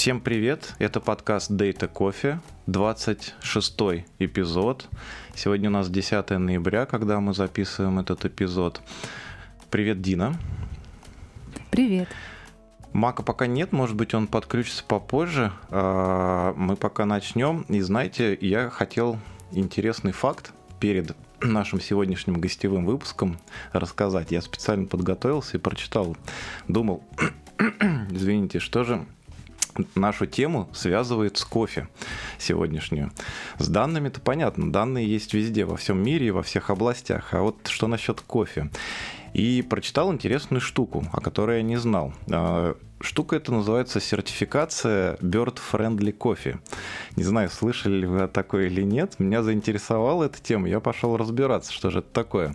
Всем привет, это подкаст Data Coffee, 26 эпизод. Сегодня у нас 10 ноября, когда мы записываем этот эпизод. Привет, Дина. Привет. Мака пока нет, может быть, он подключится попозже. А, мы пока начнем. И знаете, я хотел интересный факт перед нашим сегодняшним гостевым выпуском рассказать. Я специально подготовился и прочитал. Думал, извините, что же нашу тему связывает с кофе сегодняшнюю. С данными-то понятно, данные есть везде, во всем мире и во всех областях. А вот что насчет кофе? И прочитал интересную штуку, о которой я не знал. Штука эта называется сертификация Bird Friendly Coffee. Не знаю, слышали ли вы о такой или нет. Меня заинтересовала эта тема, я пошел разбираться, что же это такое.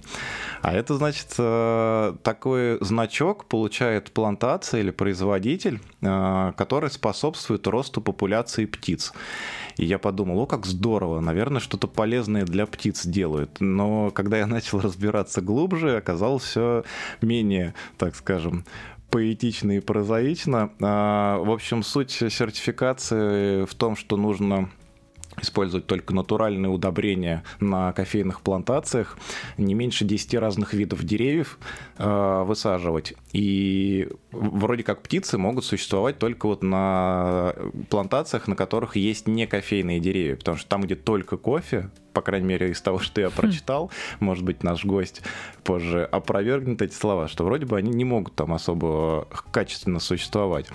А это значит, э, такой значок получает плантация или производитель, э, который способствует росту популяции птиц. И я подумал, о, как здорово, наверное, что-то полезное для птиц делают. Но когда я начал разбираться глубже, оказалось все менее, так скажем, поэтично и прозаично. А, в общем, суть сертификации в том, что нужно использовать только натуральные удобрения на кофейных плантациях, не меньше 10 разных видов деревьев э, высаживать. И вроде как птицы могут существовать только вот на плантациях, на которых есть не кофейные деревья, потому что там, где только кофе, по крайней мере, из того, что я прочитал, может быть, наш гость позже опровергнет эти слова, что вроде бы они не могут там особо качественно существовать.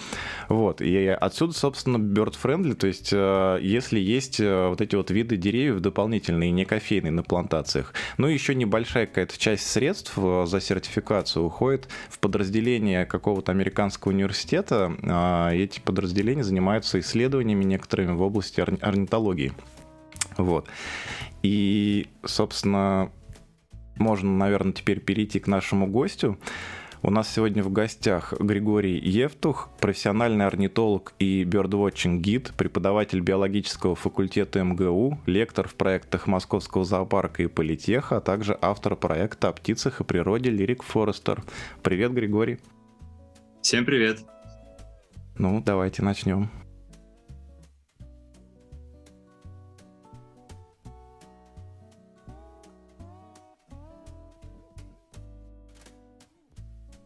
Вот. И отсюда, собственно, bird friendly, то есть э, если есть э, вот эти вот виды деревьев дополнительные, не кофейные на плантациях, ну еще небольшая какая-то часть средств э, за сертификацию уходит в подразделение какого-то американского университета. А эти подразделения занимаются исследованиями некоторыми в области орнитологии. Вот. И, собственно, можно, наверное, теперь перейти к нашему гостю. У нас сегодня в гостях Григорий Евтух, профессиональный орнитолог и бёрдвотчинг гид, преподаватель биологического факультета МГУ, лектор в проектах Московского зоопарка и Политеха, а также автор проекта о птицах и природе Лирик Форестер. Привет, Григорий. Всем привет. Ну, давайте начнем.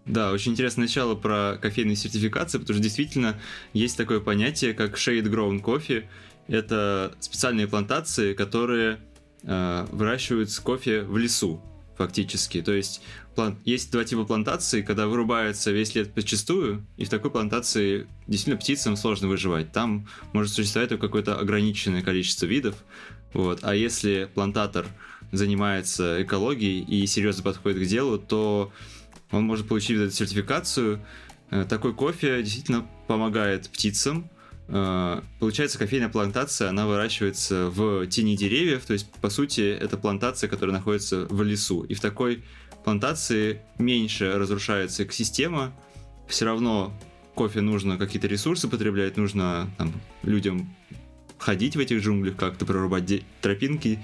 Да, очень интересное начало про кофейные сертификации, потому что действительно есть такое понятие, как shade grown coffee. Это специальные плантации, которые э, выращивают кофе в лесу, фактически. То есть план... есть два типа плантаций, когда вырубается весь лет почастую, и в такой плантации действительно птицам сложно выживать. Там может существовать только какое-то ограниченное количество видов. Вот. А если плантатор занимается экологией и серьезно подходит к делу, то он может получить эту сертификацию. Э, такой кофе действительно помогает птицам. Э, получается, кофейная плантация, она выращивается в тени деревьев, то есть, по сути, это плантация, которая находится в лесу. И в такой плантации меньше разрушается экосистема, все равно кофе нужно какие-то ресурсы потреблять, нужно там, людям ходить в этих джунглях, как-то прорубать де- тропинки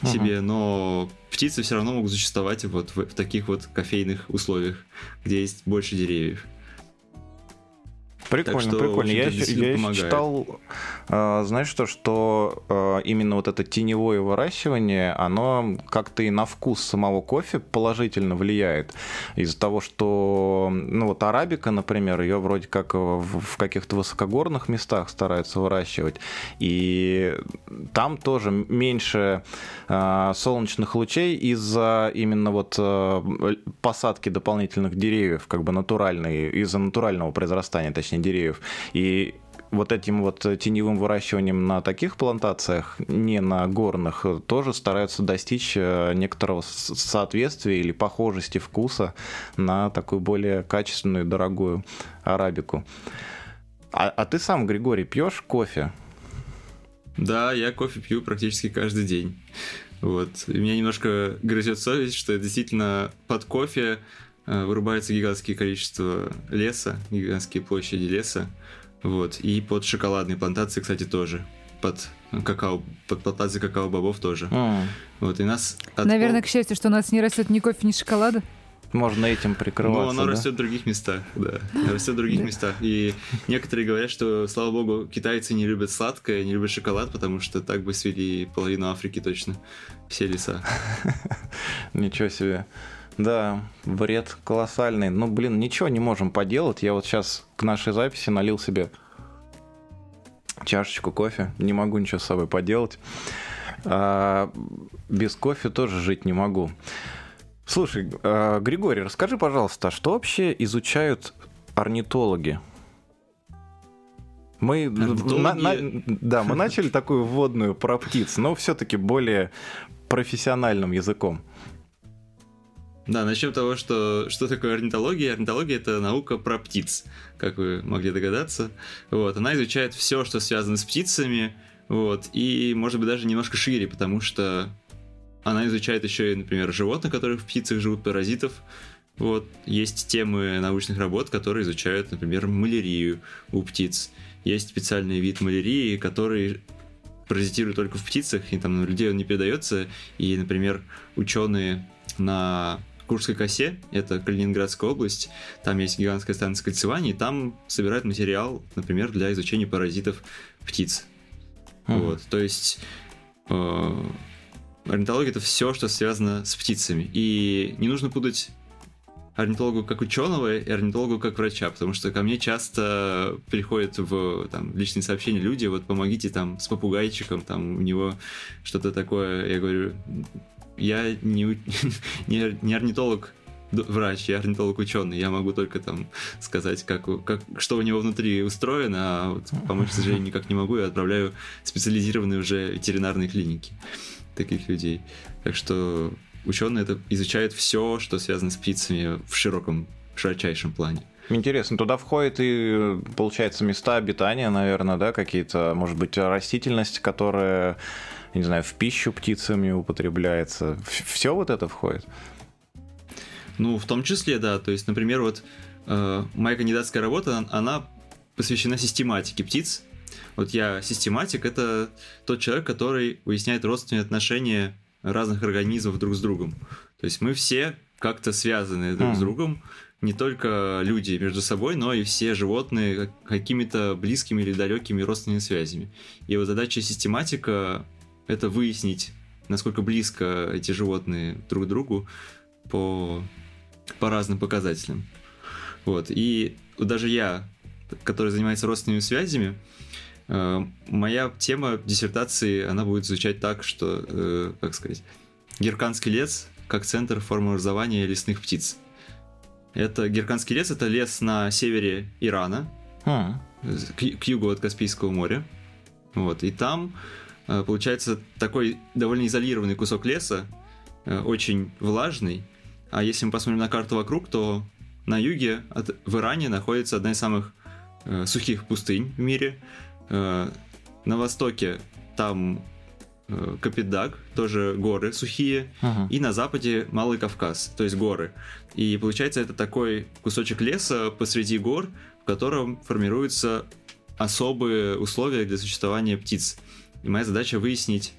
uh-huh. себе, но птицы все равно могут существовать вот в, в таких вот кофейных условиях, где есть больше деревьев. Прикольно, что, прикольно. Я, я читал, э, знаешь что, что э, именно вот это теневое выращивание, оно как-то и на вкус самого кофе положительно влияет. Из-за того, что, ну вот арабика, например, ее вроде как в, в каких-то высокогорных местах стараются выращивать, и там тоже меньше э, солнечных лучей из-за именно вот э, посадки дополнительных деревьев, как бы натуральной, из-за натурального произрастания, точнее точнее, деревьев. И вот этим вот теневым выращиванием на таких плантациях, не на горных, тоже стараются достичь э, некоторого соответствия или похожести вкуса на такую более качественную, дорогую арабику. А, а ты сам, Григорий, пьешь кофе? Да, я кофе пью практически каждый день. Вот. И меня немножко грызет совесть, что действительно под кофе вырубается гигантское количество леса, гигантские площади леса. Вот. И под шоколадные плантации, кстати, тоже. Под какао, под плантации какао-бобов тоже. Mm. Вот, и нас... От Наверное, к счастью, что у нас не растет ни кофе, ни шоколада. Можно этим прикрываться. Но оно да? растет в других местах, да. Растет в других местах. И некоторые говорят, что, слава богу, китайцы не любят сладкое, не любят шоколад, потому что так бы свели половину Африки точно. Все леса. Ничего себе. Да, бред колоссальный. Ну, блин, ничего не можем поделать. Я вот сейчас к нашей записи налил себе чашечку кофе. Не могу ничего с собой поделать. А, без кофе тоже жить не могу. Слушай, а, Григорий, расскажи, пожалуйста, что вообще изучают орнитологи? Мы, на, на, да, мы начали такую вводную про птиц, но все-таки более профессиональным языком. Да, начнем с того, что, что такое орнитология. Орнитология — это наука про птиц, как вы могли догадаться. Вот, она изучает все, что связано с птицами, вот, и, может быть, даже немножко шире, потому что она изучает еще и, например, животных, которые в птицах живут, паразитов. Вот, есть темы научных работ, которые изучают, например, малярию у птиц. Есть специальный вид малярии, который паразитирует только в птицах, и там на людей он не передается. И, например, ученые на Курской косе, это Калининградская область, там есть гигантская станция кольцевания, и там собирают материал, например, для изучения паразитов птиц. Mm-hmm. Вот, то есть э, орнитология это все, что связано с птицами. И не нужно путать орнитологу как ученого и орнитологу как врача, потому что ко мне часто приходят в там, личные сообщения люди, вот помогите там с попугайчиком, там у него что-то такое. Я говорю, я не, не, не орнитолог, врач, я орнитолог ученый, я могу только там сказать, как, как, что у него внутри устроено, а вот помочь, к сожалению, никак не могу, я отправляю специализированные уже ветеринарные клиники таких людей. Так что ученые это изучают все, что связано с птицами в широком, широчайшем плане. Интересно, туда входит и, получается, места обитания, наверное, да, какие-то, может быть, растительность, не знаю, в пищу птицами употребляется. Все вот это входит? Ну, в том числе, да. То есть, например, вот э, моя кандидатская работа, она посвящена систематике птиц. Вот я систематик, это тот человек, который выясняет родственные отношения разных организмов друг с другом. То есть мы все как-то связаны друг mm. с другом, не только люди между собой, но и все животные какими-то близкими или далекими родственными связями. И вот задача систематика это выяснить, насколько близко эти животные друг к другу по, по разным показателям. Вот. И даже я, который занимается родственными связями, э, моя тема диссертации, она будет звучать так, что, э, как сказать, Герканский лес как центр формообразования лесных птиц. Это Герканский лес, это лес на севере Ирана, а. к, к югу от Каспийского моря. Вот, и там получается такой довольно изолированный кусок леса, э, очень влажный. А если мы посмотрим на карту вокруг, то на юге от, в Иране находится одна из самых э, сухих пустынь в мире. Э, на востоке там э, Капитдаг, тоже горы сухие, uh-huh. и на западе Малый Кавказ, то есть горы. И получается это такой кусочек леса посреди гор, в котором формируются особые условия для существования птиц. И моя задача выяснить,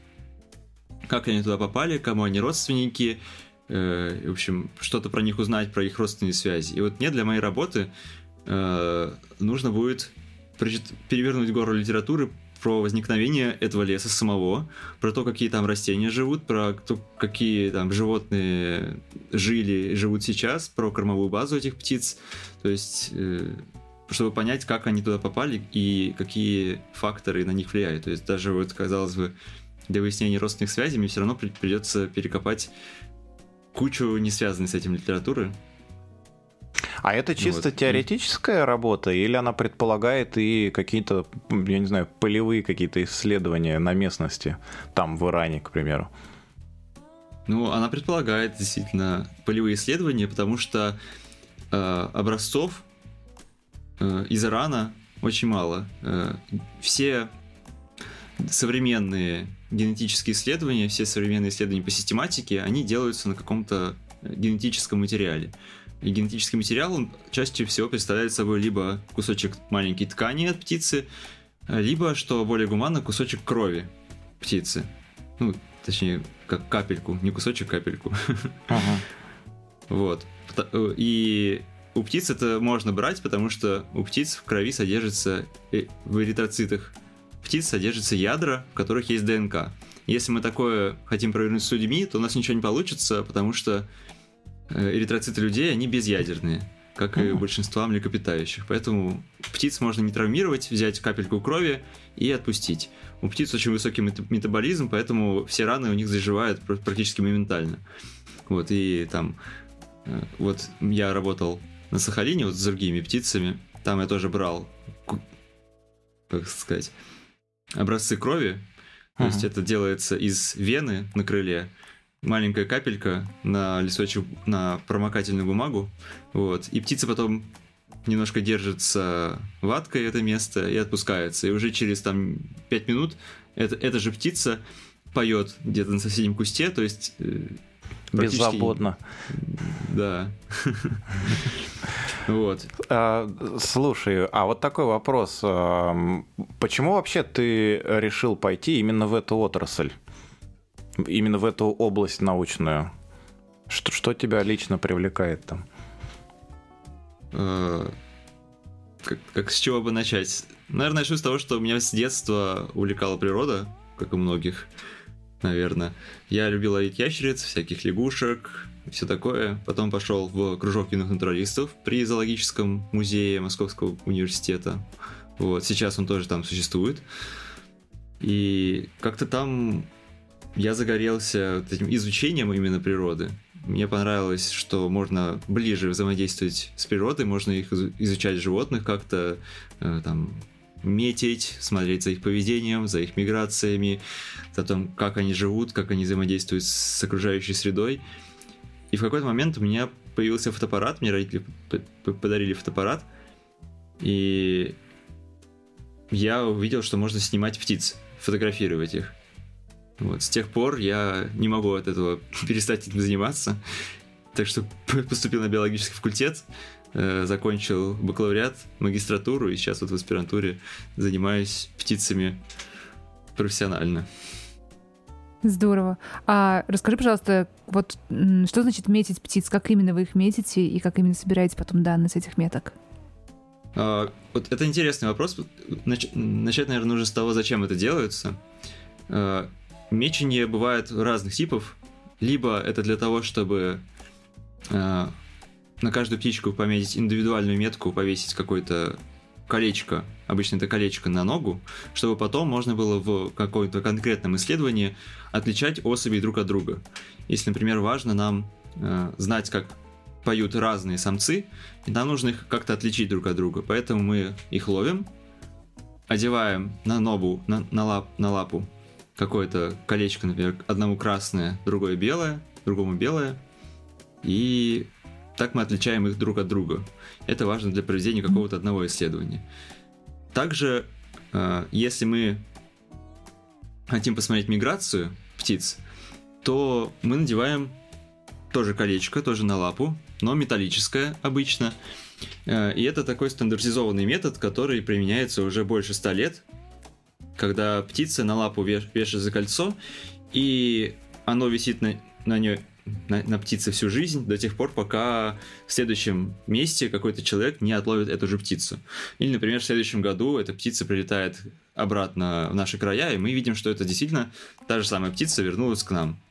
как они туда попали, кому они родственники, э, в общем, что-то про них узнать, про их родственные связи. И вот мне для моей работы э, нужно будет перевернуть гору литературы про возникновение этого леса самого, про то, какие там растения живут, про то, какие там животные жили и живут сейчас, про кормовую базу этих птиц. То есть э, чтобы понять, как они туда попали и какие факторы на них влияют. То есть даже вот, казалось бы, для выяснения родственных связей мне все равно придется перекопать кучу не связанной с этим литературы. А это чисто вот. теоретическая работа, или она предполагает и какие-то, я не знаю, полевые какие-то исследования на местности, там в Иране, к примеру? Ну, она предполагает действительно полевые исследования, потому что э, образцов Э, из Ирана очень мало. Э, все современные генетические исследования, все современные исследования по систематике, они делаются на каком-то генетическом материале. И генетический материал, он чаще всего представляет собой либо кусочек маленькой ткани от птицы, либо, что более гуманно, кусочек крови птицы. Ну, точнее, как капельку, не кусочек, капельку. Ага. Вот. И у птиц это можно брать, потому что у птиц в крови содержится, в эритроцитах птиц содержится ядра, в которых есть ДНК. Если мы такое хотим провернуть с людьми, то у нас ничего не получится, потому что эритроциты людей, они безъядерные как и большинства млекопитающих. Поэтому птиц можно не травмировать, взять капельку крови и отпустить. У птиц очень высокий метаболизм, поэтому все раны у них заживают практически моментально. Вот, и там, э, вот я работал на Сахалине вот с другими птицами, там я тоже брал, как сказать, образцы крови, то uh-huh. есть это делается из вены на крыле, маленькая капелька на листочек, на промокательную бумагу, вот, и птица потом немножко держится ваткой это место и отпускается. И уже через там 5 минут это, эта же птица поет где-то на соседнем кусте, то есть... Беззаботно. Да. Вот. А, слушай, а вот такой вопрос. Почему вообще ты решил пойти именно в эту отрасль? именно в эту область научную? Что, что тебя лично привлекает там? Э, как, как с чего бы начать? Наверное, начну с того, что меня с детства увлекала природа, как и многих, наверное. Я любил ловить ящериц, всяких лягушек, все такое. Потом пошел в кружок юных натуралистов при зоологическом музее Московского университета. Вот, сейчас он тоже там существует. И как-то там я загорелся вот этим изучением именно природы. Мне понравилось, что можно ближе взаимодействовать с природой, можно их изучать животных как-то, э, там, метить, смотреть за их поведением, за их миграциями, за том, как они живут, как они взаимодействуют с окружающей средой. И в какой-то момент у меня появился фотоаппарат, мне родители подарили фотоаппарат, и я увидел, что можно снимать птиц, фотографировать их. Вот, с тех пор я не могу от этого перестать этим заниматься. Так что поступил на биологический факультет, э, закончил бакалавриат, магистратуру, и сейчас вот в аспирантуре занимаюсь птицами профессионально. Здорово. А расскажи, пожалуйста, вот что значит метить птиц? Как именно вы их метите и как именно собираете потом данные с этих меток? А, вот это интересный вопрос. Нач- начать, наверное, нужно с того, зачем это делается. А, Мечение бывает разных типов. Либо это для того, чтобы э, на каждую птичку пометить индивидуальную метку, повесить какое-то колечко, обычно это колечко на ногу, чтобы потом можно было в каком-то конкретном исследовании отличать особей друг от друга. Если, например, важно нам э, знать, как поют разные самцы, и нам нужно их как-то отличить друг от друга. Поэтому мы их ловим, одеваем на ногу, на, на, лап, на лапу какое-то колечко, например, одному красное, другое белое, другому белое, и так мы отличаем их друг от друга. Это важно для проведения какого-то одного исследования. Также, э, если мы хотим посмотреть миграцию птиц, то мы надеваем тоже колечко, тоже на лапу, но металлическое обычно. Э, и это такой стандартизованный метод, который применяется уже больше ста лет когда птица на лапу вешает за кольцо, и оно висит на, на нее на, на птице всю жизнь до тех пор, пока в следующем месте какой-то человек не отловит эту же птицу. Или, например, в следующем году эта птица прилетает обратно в наши края, и мы видим, что это действительно та же самая птица вернулась к нам.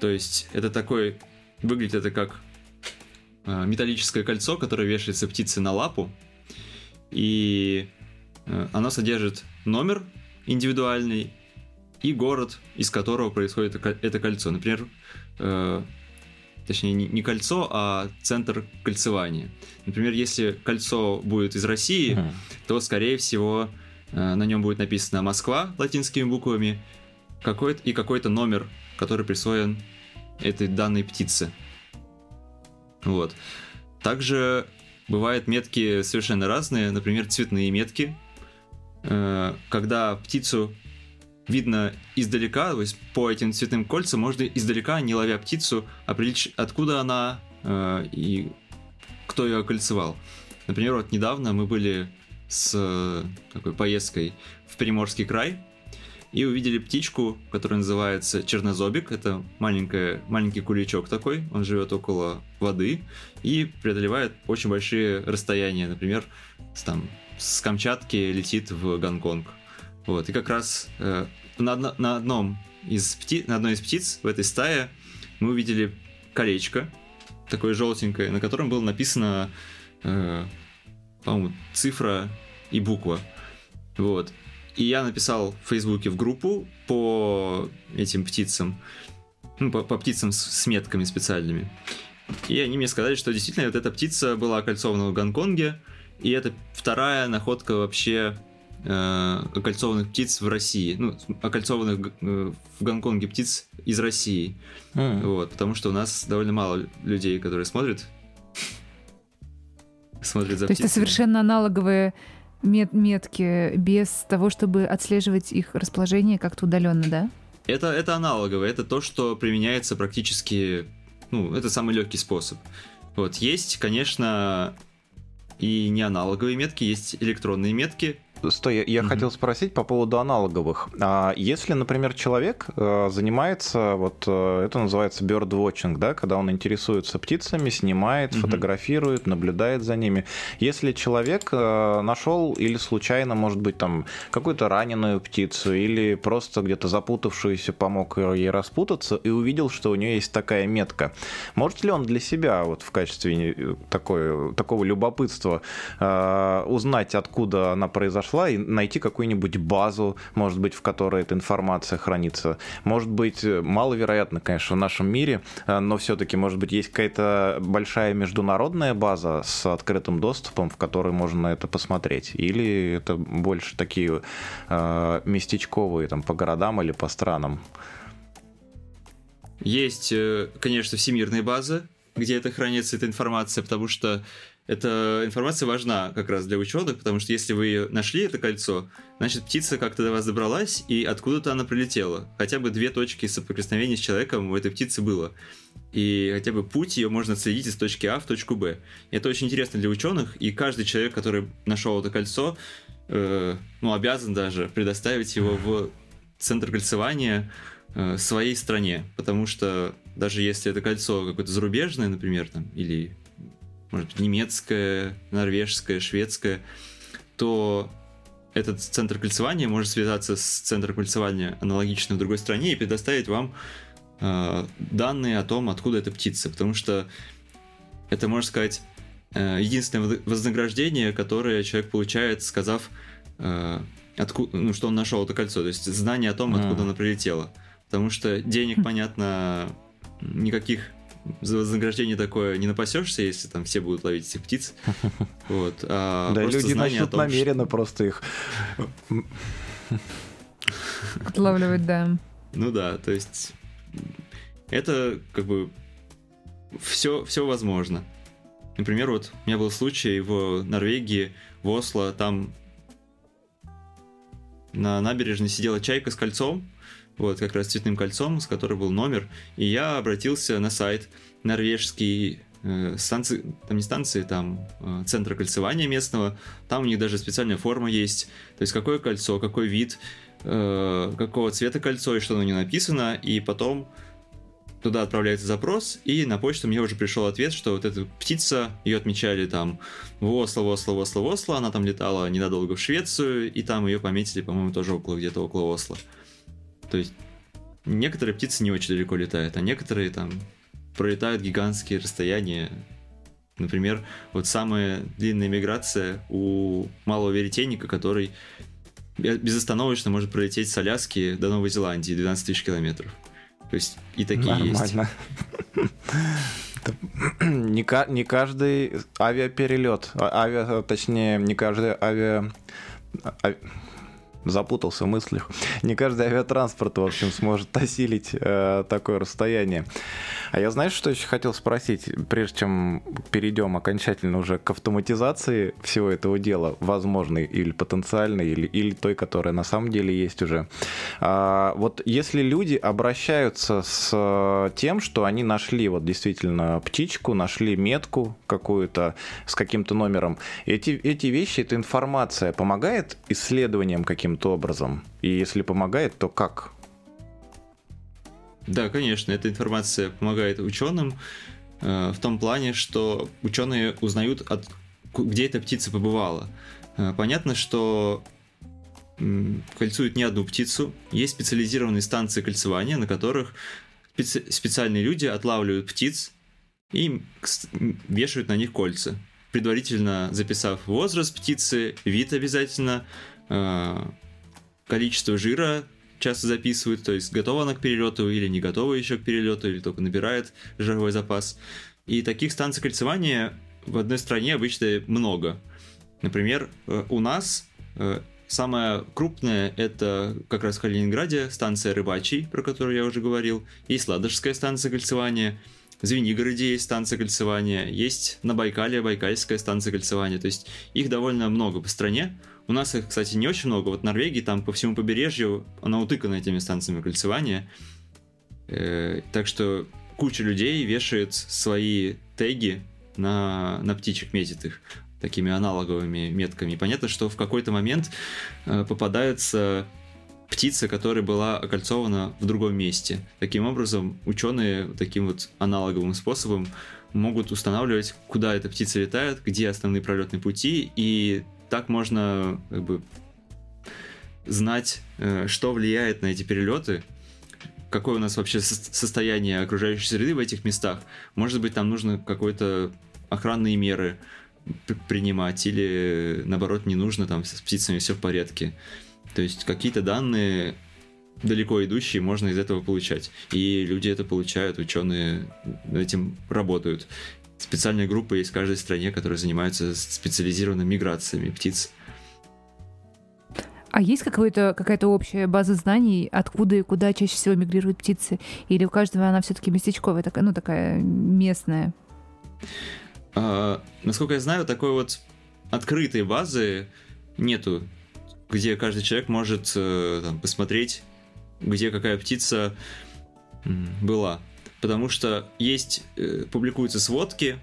То есть это такой... Выглядит это как э, металлическое кольцо, которое вешается птице на лапу, и э, оно содержит номер индивидуальный и город, из которого происходит это кольцо. Например, э, точнее не, не кольцо, а центр кольцевания. Например, если кольцо будет из России, uh-huh. то, скорее всего, э, на нем будет написано Москва латинскими буквами какой-то, и какой-то номер, который присвоен этой данной птице. Вот. Также бывают метки совершенно разные, например, цветные метки, Э, когда птицу видно издалека, то есть по этим цветным кольцам можно издалека, не ловя птицу, определить, откуда она э, и кто ее окольцевал. Например, вот недавно мы были с такой поездкой в Приморский край, и увидели птичку, которая называется чернозобик. Это маленькая, маленький куличок такой, он живет около воды и преодолевает очень большие расстояния. Например, с, там, с Камчатки летит в Гонконг. Вот, и как раз э, на, на, одном из пти, на одной из птиц в этой стае мы увидели колечко, такое желтенькое, на котором было написано, э, по-моему, цифра и буква. Вот. И я написал в Фейсбуке в группу по этим птицам, ну, по, по птицам с, с метками специальными. И они мне сказали, что действительно вот эта птица была окольцована в Гонконге, и это вторая находка вообще э, окольцованных птиц в России. Ну, окольцованных э, в Гонконге птиц из России. Mm. Вот, потому что у нас довольно мало людей, которые смотрят. смотрят за То птицами. есть это совершенно аналоговые мет метки без того, чтобы отслеживать их расположение как-то удаленно, да? Это, это аналоговое, это то, что применяется практически, ну, это самый легкий способ. Вот, есть, конечно, и не аналоговые метки, есть электронные метки, Стой, я, я mm хотел спросить по поводу аналоговых. А если, например, человек э, занимается, вот э, это называется birdwatching, да, когда он интересуется птицами, снимает, mm фотографирует, наблюдает за ними. Если человек э, нашел или случайно, может быть, там какую-то раненую птицу или просто где-то запутавшуюся помог ей распутаться и увидел, что у нее есть такая метка, может ли он для себя вот в качестве такой, такого любопытства э, узнать, откуда она произошла? Пошла и найти какую-нибудь базу, может быть, в которой эта информация хранится. Может быть, маловероятно, конечно, в нашем мире, э, но все-таки, может быть, есть какая-то большая международная база с открытым доступом, в которой можно это посмотреть. Или это больше такие э, местечковые, там, по городам или по странам. Есть, э, конечно, всемирные базы, где это хранится, эта информация, потому что эта информация важна как раз для ученых, потому что если вы нашли это кольцо, значит птица как-то до вас добралась, и откуда-то она прилетела. Хотя бы две точки соприкосновения с человеком у этой птицы было. И хотя бы путь ее можно следить из точки А в точку Б. Это очень интересно для ученых, и каждый человек, который нашел это кольцо, э, ну, обязан даже предоставить его в центр кольцевания э, своей стране, потому что даже если это кольцо какое-то зарубежное, например, там, или может быть, немецкая, норвежская, шведская, то этот центр кольцевания может связаться с центром кольцевания аналогично в другой стране и предоставить вам э, данные о том, откуда эта птица, потому что это, можно сказать, э, единственное вознаграждение, которое человек получает, сказав, э, откуда, ну, что он нашел это кольцо, то есть знание о том, откуда mm. оно прилетело. Потому что денег, хм. понятно, никаких за вознаграждение такое не напасешься, если там все будут ловить этих птиц. Вот. А да, люди начнут том, намеренно что... просто их... Отлавливать, да. Ну да, то есть это как бы все, все возможно. Например, вот у меня был случай в Норвегии, в Осло, там на набережной сидела чайка с кольцом, вот, как раз цветным кольцом, с которой был номер, и я обратился на сайт норвежский э, станции, там не станции, там э, центра кольцевания местного, там у них даже специальная форма есть, то есть какое кольцо, какой вид, э, какого цвета кольцо и что на нем написано, и потом туда отправляется запрос, и на почту мне уже пришел ответ, что вот эта птица, ее отмечали там в Осло, в Осло, в Осло, в Осло, она там летала ненадолго в Швецию, и там ее пометили, по-моему, тоже около где-то около Осло. То есть некоторые птицы не очень далеко летают, а некоторые там пролетают гигантские расстояния. Например, вот самая длинная миграция у малого веретенника, который безостановочно может пролететь с Аляски до Новой Зеландии 12 тысяч километров. То есть и такие Нормально. есть. Не, не каждый авиаперелет, а, авиа, точнее, не каждый авиа, запутался в мыслях. Не каждый авиатранспорт, в общем, сможет осилить э, такое расстояние. А я знаешь, что еще хотел спросить, прежде чем перейдем окончательно уже к автоматизации всего этого дела, возможной или потенциальной, или, или той, которая на самом деле есть уже. А, вот если люди обращаются с тем, что они нашли вот действительно птичку, нашли метку какую-то с каким-то номером, эти, эти вещи, эта информация помогает исследованиям каким каким-то образом? И если помогает, то как? Да, конечно, эта информация помогает ученым э, в том плане, что ученые узнают, от, где эта птица побывала. Э, понятно, что кольцуют не одну птицу. Есть специализированные станции кольцевания, на которых специ- специальные люди отлавливают птиц и вешают на них кольца, предварительно записав возраст птицы, вид обязательно, э, количество жира часто записывают, то есть готова она к перелету или не готова еще к перелету, или только набирает жировой запас. И таких станций кольцевания в одной стране обычно много. Например, э, у нас э, самая крупная это как раз в Калининграде станция Рыбачий, про которую я уже говорил, есть Ладожская станция кольцевания, в Звенигороде есть станция кольцевания, есть на Байкале Байкальская станция кольцевания, то есть их довольно много по стране. У нас их, кстати, не очень много. Вот в Норвегии, там по всему побережью, она утыкана этими станциями кольцевания. Э, так что куча людей вешает свои теги на, на птичек, метит их такими аналоговыми метками. понятно, что в какой-то момент э, попадается птица, которая была окольцована в другом месте. Таким образом, ученые таким вот аналоговым способом могут устанавливать, куда эта птица летает, где основные пролетные пути, и так можно как бы знать, э, что влияет на эти перелеты, какое у нас вообще состояние окружающей среды в этих местах. Может быть, там нужно какой-то охранные меры принимать, или наоборот не нужно, там с птицами все в порядке. То есть какие-то данные далеко идущие можно из этого получать. И люди это получают, ученые этим работают. Специальные группы есть в каждой стране, которые занимаются специализированными миграциями птиц. А есть какая-то какая-то общая база знаний, откуда и куда чаще всего мигрируют птицы? Или у каждого она все-таки местечковая, такая, ну, такая местная? А, насколько я знаю, такой вот открытой базы нету, где каждый человек может э, там, посмотреть, где какая птица была. Потому что есть, э, публикуются сводки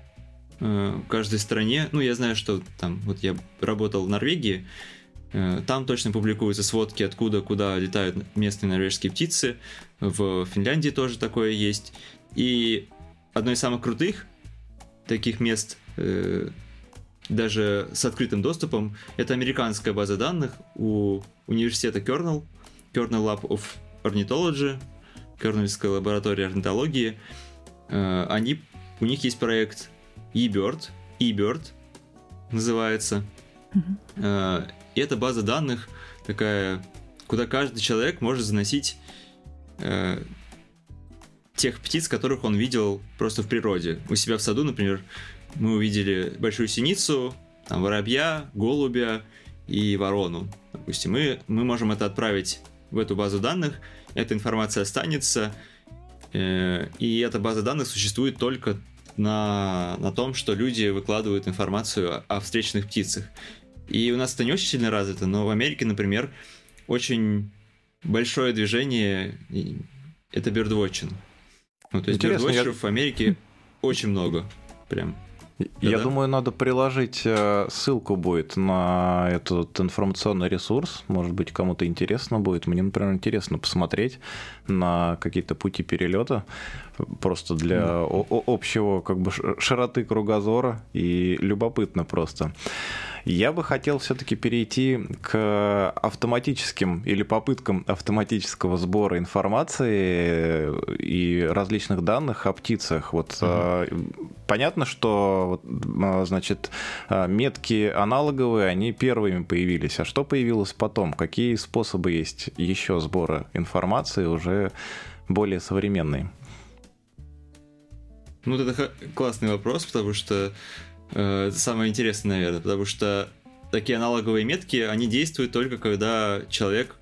э, в каждой стране. Ну, я знаю, что там, вот я работал в Норвегии, э, там точно публикуются сводки, откуда, куда летают местные норвежские птицы. В Финляндии тоже такое есть. И одно из самых крутых таких мест, э, даже с открытым доступом, это американская база данных у университета Kernel, Kernel Lab of Ornithology, Кернельская лаборатория орнитологии. Э, они, у них есть проект eBird, eBird называется. Mm-hmm. И это база данных такая, куда каждый человек может заносить э, тех птиц, которых он видел просто в природе. У себя в саду, например, мы увидели большую синицу, там, воробья, голубя и ворону. Допустим, мы, мы можем это отправить в эту базу данных, эта информация останется, э, и эта база данных существует только на, на том, что люди выкладывают информацию о, о встречных птицах. И у нас это не очень сильно развито, но в Америке, например, очень большое движение это birdwatching. Ну, то есть birdwatcherов я... в Америке очень много. Прям. Я Да-да. думаю, надо приложить э, ссылку будет на этот информационный ресурс. Может быть, кому-то интересно будет. Мне, например, интересно посмотреть на какие-то пути перелета просто для mm. общего как бы широты кругозора и любопытно просто. Я бы хотел все-таки перейти к автоматическим или попыткам автоматического сбора информации и различных данных о птицах. Вот угу. понятно, что а, значит метки аналоговые, они первыми появились. А что появилось потом? Какие способы есть еще сбора информации уже более современные? Ну, это классный вопрос, потому что Э, это самое интересное, наверное, потому что такие аналоговые метки, они действуют только когда человек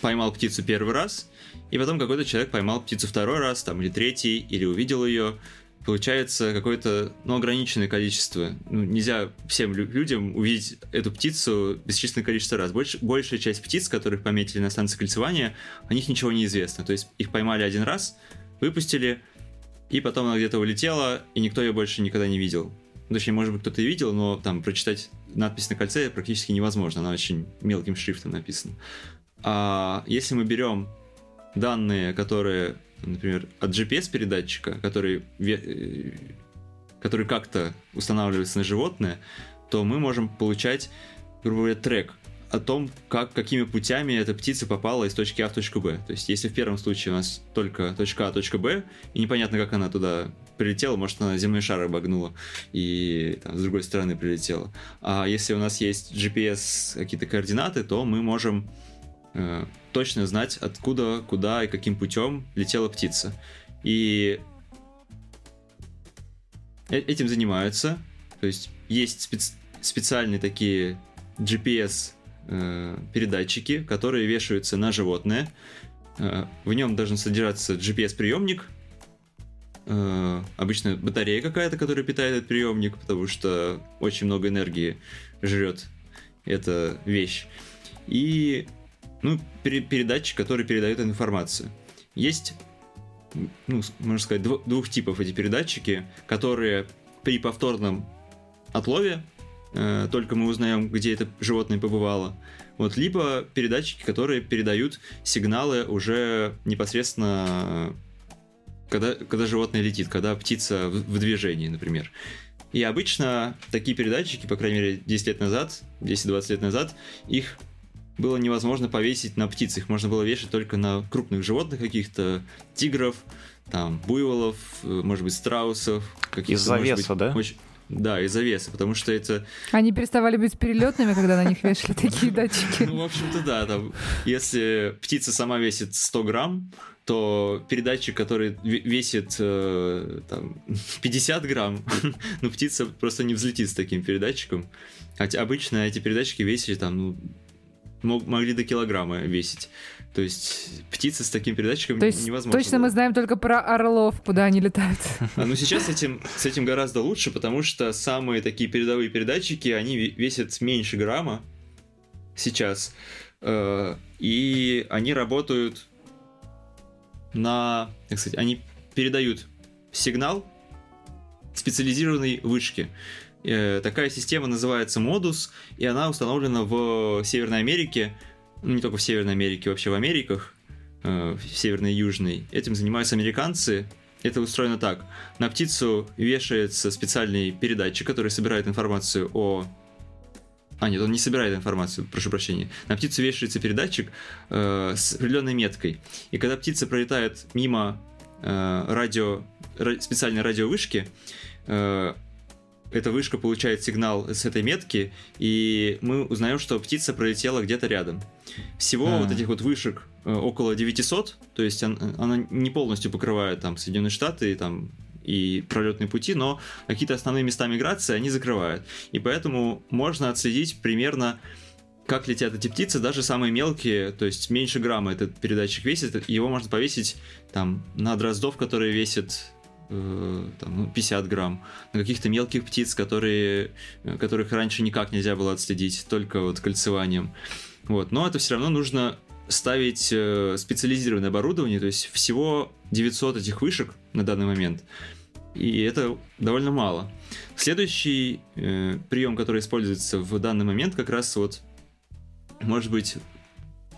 поймал птицу первый раз, и потом какой-то человек поймал птицу второй раз, там, или третий, или увидел ее. Получается какое-то, ну, ограниченное количество. Ну, нельзя всем людям увидеть эту птицу бесчисленное количество раз. Больш, большая часть птиц, которых пометили на станции кольцевания, о них ничего не известно. То есть их поймали один раз, выпустили, и потом она где-то улетела, и никто ее больше никогда не видел. Ну, точнее, может быть, кто-то и видел, но там прочитать надпись на кольце практически невозможно, она очень мелким шрифтом написана. А если мы берем данные, которые, например, от GPS-передатчика, который, э, который как-то устанавливается на животное, то мы можем получать, грубо говоря, трек о том, как, какими путями эта птица попала из точки А в точку Б. То есть, если в первом случае у нас только точка А, точка Б, и непонятно, как она туда прилетела, может, она земной шар обогнула и там, с другой стороны прилетела. А если у нас есть GPS какие-то координаты, то мы можем э, точно знать, откуда, куда и каким путем летела птица. И э, этим занимаются. То есть есть специ специальные такие GPS э, передатчики, которые вешаются на животное. Э, в нем должен содержаться GPS-приемник, э, обычно батарея какая-то, которая питает этот приемник, потому что очень много энергии жрет эта вещь. И ну, передатчик, который передает информацию. Есть, ну, можно сказать, двух типов эти передатчики, которые при повторном отлове э, только мы узнаем, где это животное побывало. Вот, либо передатчики, которые передают сигналы уже непосредственно, когда, когда животное летит, когда птица в, в движении, например. И обычно такие передатчики, по крайней мере, 10 лет назад, 10-20 лет назад, их было невозможно повесить на птиц. Их можно было вешать только на крупных животных каких-то, тигров, там, буйволов, э, может быть, страусов. Из-за веса, быть, да? Очень... Да, из-за веса, потому что это... Они переставали быть перелетными, когда на них вешали такие датчики. Ну, в общем-то, да. Там, если птица сама весит 100 грамм, то передатчик, который весит э, там, 50 грамм, ну, птица просто не взлетит с таким передатчиком. Хотя обычно эти передатчики весили там, ну, мог, могли до килограмма весить. То есть птицы с таким передатчиком То есть невозможно. Точно было. мы знаем только про орлов, куда они летают. А, ну сейчас с этим, с этим гораздо лучше, потому что самые такие передовые передатчики, они весят меньше грамма сейчас. Э, и они работают на, так сказать, они передают сигнал специализированной вышки. Э, такая система называется Modus, и она установлена в Северной Америке, не только в Северной Америке, вообще в Америках, э, в Северной и Южной. Этим занимаются американцы. Это устроено так. На птицу вешается специальный передатчик, который собирает информацию о а, нет, он не собирает информацию, прошу прощения. На птицу вешается передатчик э, с определенной меткой. И когда птица пролетает мимо э, радио, специальной радиовышки, э, эта вышка получает сигнал с этой метки, и мы узнаем, что птица пролетела где-то рядом. Всего а. вот этих вот вышек э, около 900, то есть она, она не полностью покрывает там Соединенные Штаты и там и пролетные пути, но какие-то основные места миграции они закрывают. И поэтому можно отследить примерно как летят эти птицы, даже самые мелкие, то есть меньше грамма этот передатчик весит, его можно повесить там на дроздов, которые весят э, там, ну, 50 грамм, на каких-то мелких птиц, которые, э, которых раньше никак нельзя было отследить, только вот кольцеванием. Вот. Но это все равно нужно ставить э, специализированное оборудование, то есть всего 900 этих вышек на данный момент, и это довольно мало. Следующий э, прием, который используется в данный момент, как раз вот, может быть,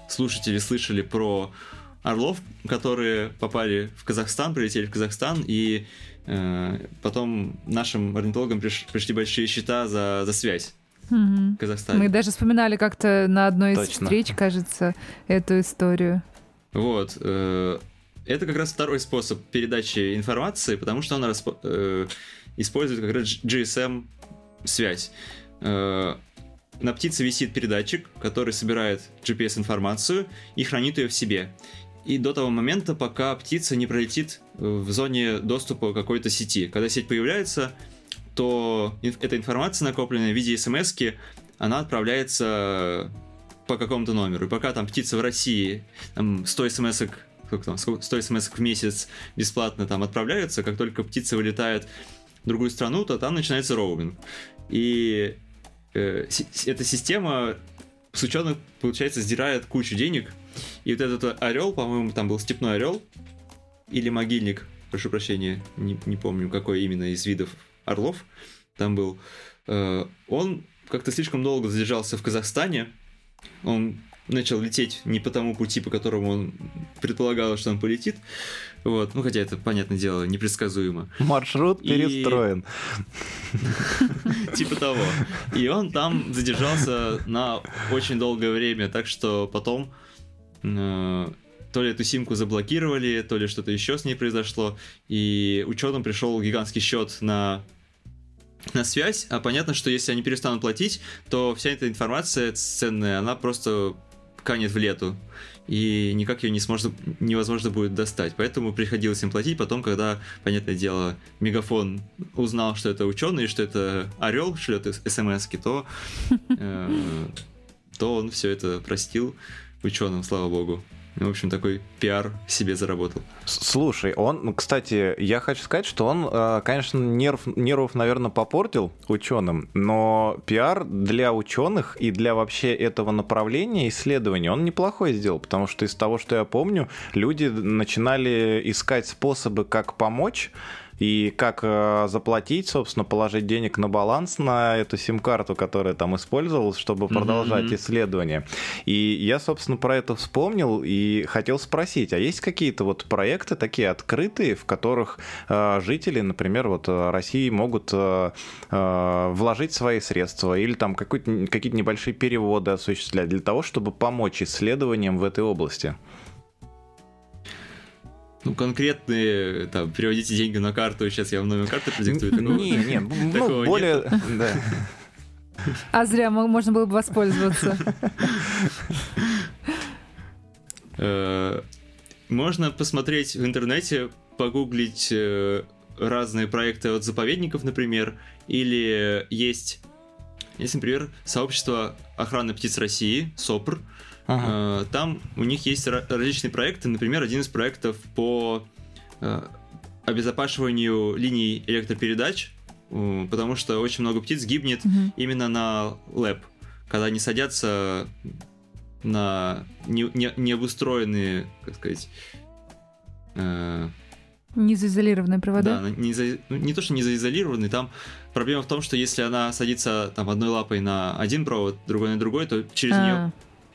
слушатели слышали про орлов, которые попали в Казахстан, прилетели в Казахстан, и э, потом нашим орнитологам приш, пришли большие счета за, за связь. Угу. В Казахстане. Мы даже вспоминали как-то на одной из Точно. встреч, кажется, эту историю. Вот. Э, это как раз второй способ передачи информации, потому что он распо- э, использует как раз GSM-связь. Э, на птице висит передатчик, который собирает GPS-информацию и хранит ее в себе и до того момента, пока птица не пролетит э, в зоне доступа какой-то сети. Когда сеть появляется, то эта информация, накопленная в виде смс она отправляется по какому-то номеру. И пока там птица в России, там 100 смс сколько там, 100 смс в месяц бесплатно там отправляются, как только птица вылетает в другую страну, то там начинается роуминг. И э, эта система с ученых, получается, сдирает кучу денег и вот этот орел, по-моему, там был степной орел или могильник, прошу прощения, не, не помню, какой именно из видов орлов там был. Э, он как-то слишком долго задержался в Казахстане. Он начал лететь не по тому пути, по которому он предполагал, что он полетит. Вот. Ну, хотя это, понятное дело, непредсказуемо. Маршрут перестроен. Типа того. И он там задержался на очень долгое время, так что потом то ли эту симку заблокировали, то ли что-то еще с ней произошло, и ученым пришел гигантский счет на на связь, а понятно, что если они перестанут платить, то вся эта информация ценная, она просто канет в лету, и никак ее не сможет, невозможно будет достать. Поэтому приходилось им платить. Потом, когда, понятное дело, Мегафон узнал, что это ученый, что это Орел шлет смс то, э, то он все это простил ученым, слава богу. И, В общем, такой пиар себе заработал. Слушай, он, ну, кстати, я хочу сказать, что он, э, конечно, нерв, нервов, наверное, попортил ученым, но пиар для ученых и для вообще этого направления исследований он неплохой сделал, потому что из того, что я помню, люди начинали искать способы, как помочь, и как э, заплатить, собственно, положить денег на баланс на эту сим-карту, которая там использовалась, чтобы продолжать мгм. исследования. И я, собственно, про это вспомнил и хотел спросить, а есть какие-то вот проекты такие открытые, в которых э, жители, например, вот э, России могут э, э, вложить свои средства или там какие-то небольшие переводы осуществлять для того, чтобы помочь исследованиям в этой области? Ну, конкретные, там, переводите деньги на карту, сейчас я вам номер карты продиктую. такого- Не, не, ну, более... да. А зря мо- можно было бы воспользоваться. Э, Можно посмотреть в интернете, погуглить э, разные проекты от заповедников, например, или есть, есть, например, сообщество охраны птиц России, СОПР. Ага. Э, Там у них есть ра- различные проекты, например, один из проектов по э, обезопасиванию линий электропередач, э, потому что очень много птиц гибнет Мгм. именно на лэп, когда они садятся на не, не- как сказать, э, Незаизолированные да, провода. на- не, за- ну, не то, что не заизолированные, там проблема в том, что если она садится там одной лапой на один провод, другой на другой, то через А, нее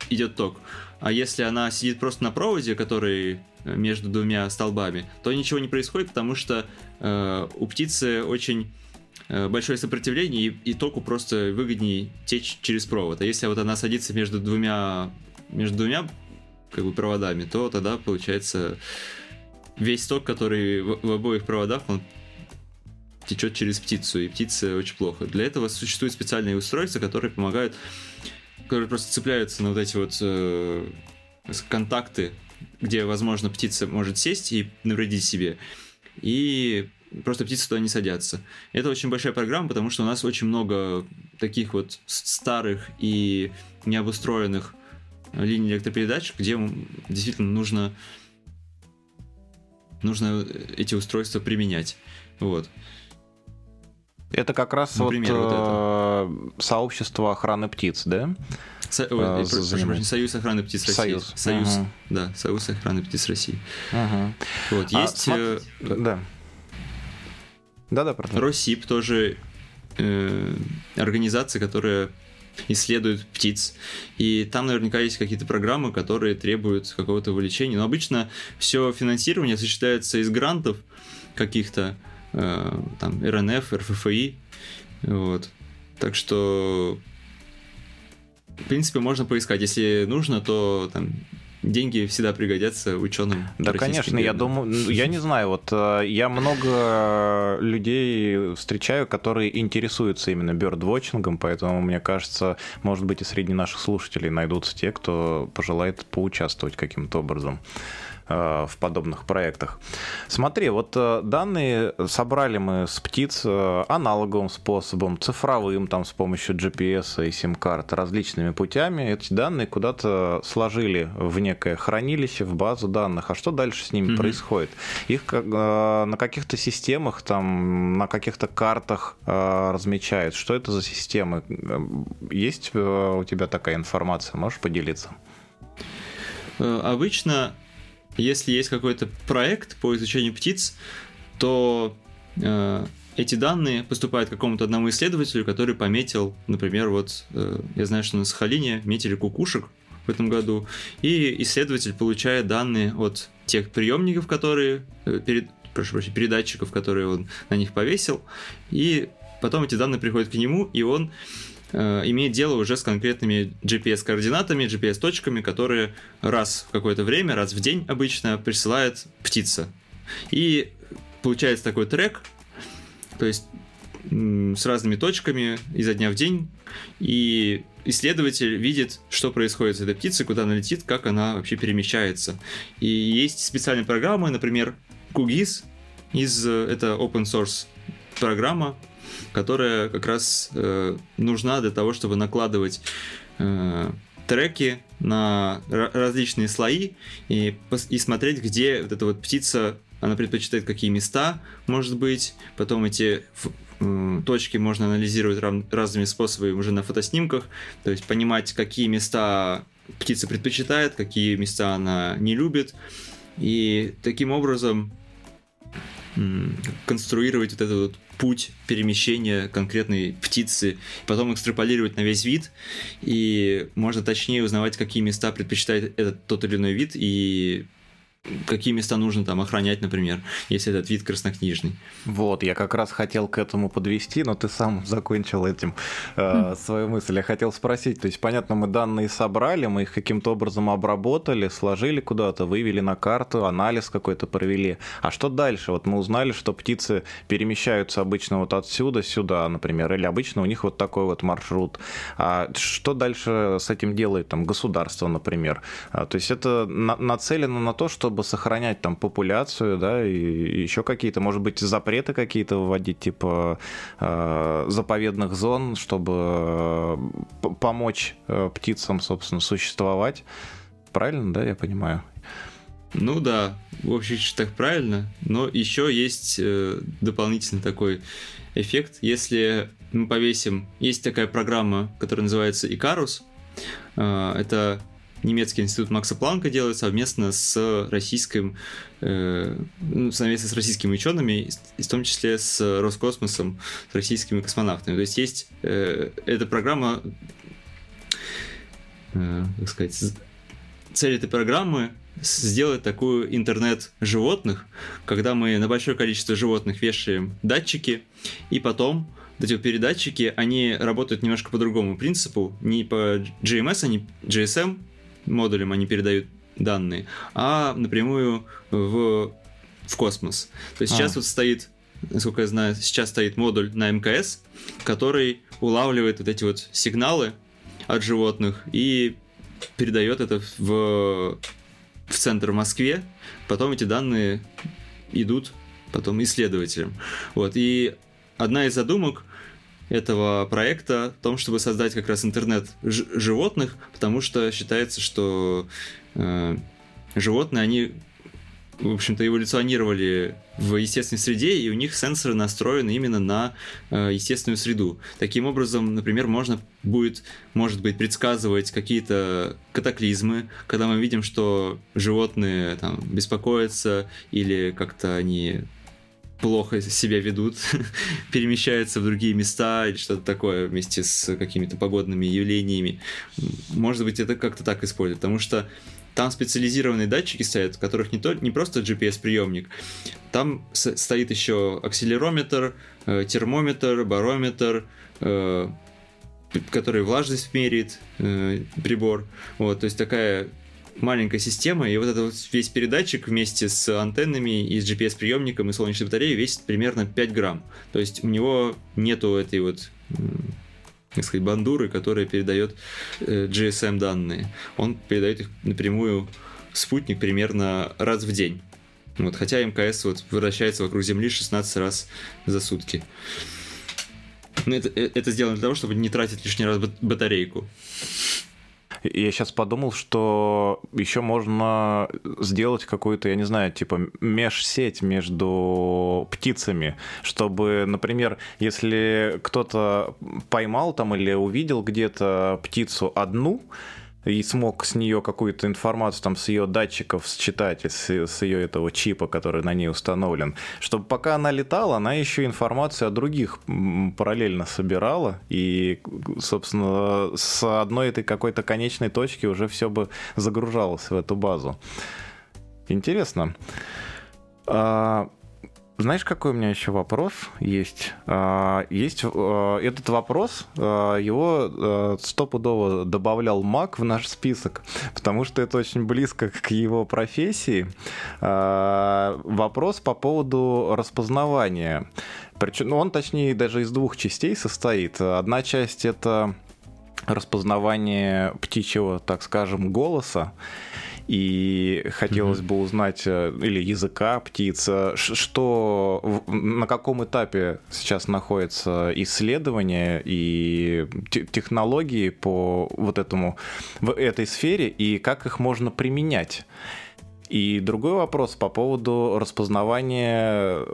идет ток. А если она сидит просто на проводе, который э, между двумя столбами, то ничего не происходит, потому что э, у птицы очень э, большое сопротивление, и, и току просто выгоднее течь через провод. А если вот она садится между двумя, между двумя как бы проводами, то тогда получается весь ток, который в, в обоих проводах, он течет через птицу, и птице очень плохо. Для этого существуют специальные устройства, которые помогают, которые просто цепляются на вот эти вот э, контакты, где, возможно, птица может сесть и навредить себе. И просто птицы туда не садятся. Это очень большая программа, потому что у нас очень много таких вот старых и необустроенных линий электропередач, где действительно нужно нужно эти устройства применять. Вот. Это как раз Например, вот, вот э, сообщество охраны птиц, да? Со- А, ой, э, прошу Союз охраны птиц России. Союз. Союз. Ага. Да, Союз охраны птиц России. Ага. Вот. А, Есть сма- э, Да. Да-да. Росип тоже э, организация, которая исследует птиц. И там наверняка есть какие-то программы, которые требуют какого-то увлечения. Но обычно все финансирование осуществляется из грантов каких-то, там, РНФ, РФФИ. Вот. Так что, в принципе, можно поискать. Если нужно, то там деньги всегда пригодятся ученым. Да, конечно, я думаю, ну, я не знаю, вот э, я много людей встречаю, которые интересуются именно бёрдвотчингом, поэтому мне кажется, может быть и среди наших слушателей найдутся те, кто пожелает поучаствовать каким-то образом э, в подобных проектах. Смотри, вот э, данные собрали мы с птиц э, аналоговым способом, цифровым, там с помощью GPS и сим-карт, различными путями. Эти данные куда-то сложили в некое хранилище, в базу данных. А что дальше с ними Мгм. происходит? Их э, на каких-то системах, там, на каких-то картах э, размечают. Что это за системы? Э, Есть э, у тебя такая информация? Можешь поделиться? Э, Обычно, если есть какой-то проект по изучению птиц, то э, эти данные поступают какому-то одному исследователю, который пометил, например, вот э, я знаю, что на Сахалине метили кукушек в этом году, и исследователь получает данные от тех приемников, которые э, перед, прошу прощения, передатчиков, которые он на них повесил, и потом эти данные приходят к нему, и он имеет дело уже с конкретными GPS-координатами, GPS-точками, которые раз в какое-то время, раз в день обычно присылает птица. И получается такой трек, то есть с разными точками изо дня в день, и исследователь видит, что происходит с этой птицей, куда она летит, как она вообще перемещается. И есть специальные программы, например, QGIS, из, это open source программа, которая как раз э, нужна для того, чтобы накладывать э, треки на различные слои и, и смотреть, где вот эта вот птица, она предпочитает какие места, может быть, потом эти точки можно анализировать разными способами уже на фотоснимках, то есть понимать, какие места птица предпочитает, какие места она не любит, и таким образом конструировать вот этот вот путь перемещения конкретной птицы, потом экстраполировать на весь вид, и можно точнее узнавать, какие места предпочитает этот тот или иной вид, и какие места нужно там охранять, например, если этот вид краснокнижный. Вот, я как раз хотел к этому подвести, но ты сам закончил этим э, свою мысль. Я хотел спросить, то есть, понятно, мы данные собрали, мы их каким-то образом обработали, сложили куда-то, вывели на карту, анализ какой-то провели. А что дальше? Вот мы узнали, что птицы перемещаются обычно вот отсюда сюда, например, или обычно у них вот такой вот маршрут. А что дальше с этим делает там государство, например? А, то есть это на- нацелено на то, чтобы чтобы сохранять там популяцию, да, и, еще какие-то, может быть, запреты какие-то вводить, типа э, заповедных зон, чтобы э, помочь э, птицам, собственно, существовать. Правильно, да, я понимаю? Ну да, в общем, так правильно, но еще есть э, дополнительный такой эффект. Если мы повесим... Есть такая программа, которая называется Икарус. Э, это немецкий институт Макса Планка делает совместно с российским, э, ну, совместно с российскими учеными, в том числе с Роскосмосом, с российскими космонавтами. То есть есть э, эта программа, э, как сказать, цель этой программы сделать такую интернет животных, когда мы на большое количество животных вешаем датчики, и потом эти передатчики, они работают немножко по другому принципу, не по GMS, а не GSM, модулем они передают данные, а напрямую в, в космос. То есть а. сейчас вот стоит, насколько я знаю, сейчас стоит модуль на МКС, который улавливает вот эти вот сигналы от животных и передает это в, в центр в Москве. Потом эти данные идут потом исследователям. Вот. И одна из задумок этого проекта в том, чтобы создать как раз интернет животных, потому что считается, что э, животные, они, в общем-то, эволюционировали в естественной среде, и у них сенсоры настроены именно на э, естественную среду. Таким образом, например, можно будет, может быть, предсказывать какие-то катаклизмы, когда мы видим, что животные там беспокоятся или как-то они плохо себя ведут, перемещаются в другие места или что-то такое вместе с какими-то погодными явлениями. Может быть, это как-то так используют, потому что там специализированные датчики стоят, в которых не, то, не просто GPS-приемник, там стоит еще акселерометр, э, термометр, барометр, э, который влажность меряет, э, прибор. Вот, то есть такая маленькая система, и вот этот вот весь передатчик вместе с антеннами и с GPS-приемником и солнечной батареей весит примерно 5 грамм. То есть у него нету этой вот как сказать, бандуры, которая передает э, GSM данные. Он передает их напрямую в спутник примерно раз в день. Вот, хотя МКС вот вращается вокруг Земли 16 раз за сутки. Но это, э, это сделано для того, чтобы не тратить лишний раз батарейку. Я сейчас подумал, что еще можно сделать какую-то, я не знаю, типа межсеть между птицами, чтобы, например, если кто-то поймал там или увидел где-то птицу одну, и смог с нее какую-то информацию там с ее датчиков считать, с, с ее этого чипа, который на ней установлен, чтобы пока она летала, она еще информацию о других параллельно собирала, и, собственно, с одной этой какой-то конечной точки уже все бы загружалось в эту базу. Интересно. А, знаешь, какой у меня еще вопрос есть? А, есть а, этот вопрос, а, его стопудово добавлял Мак в наш список, потому что это очень близко к его профессии. Вопрос по поводу распознавания. Причем, ну, он, точнее, даже из двух частей состоит. Одна часть — это распознавание птичьего, так скажем, голоса, и хотелось mm-hmm. бы узнать, э, или языка птица, что на каком этапе сейчас находится исследование и технологии по вот этому, в этой сфере, и как их можно применять. И другой вопрос по поводу распознавания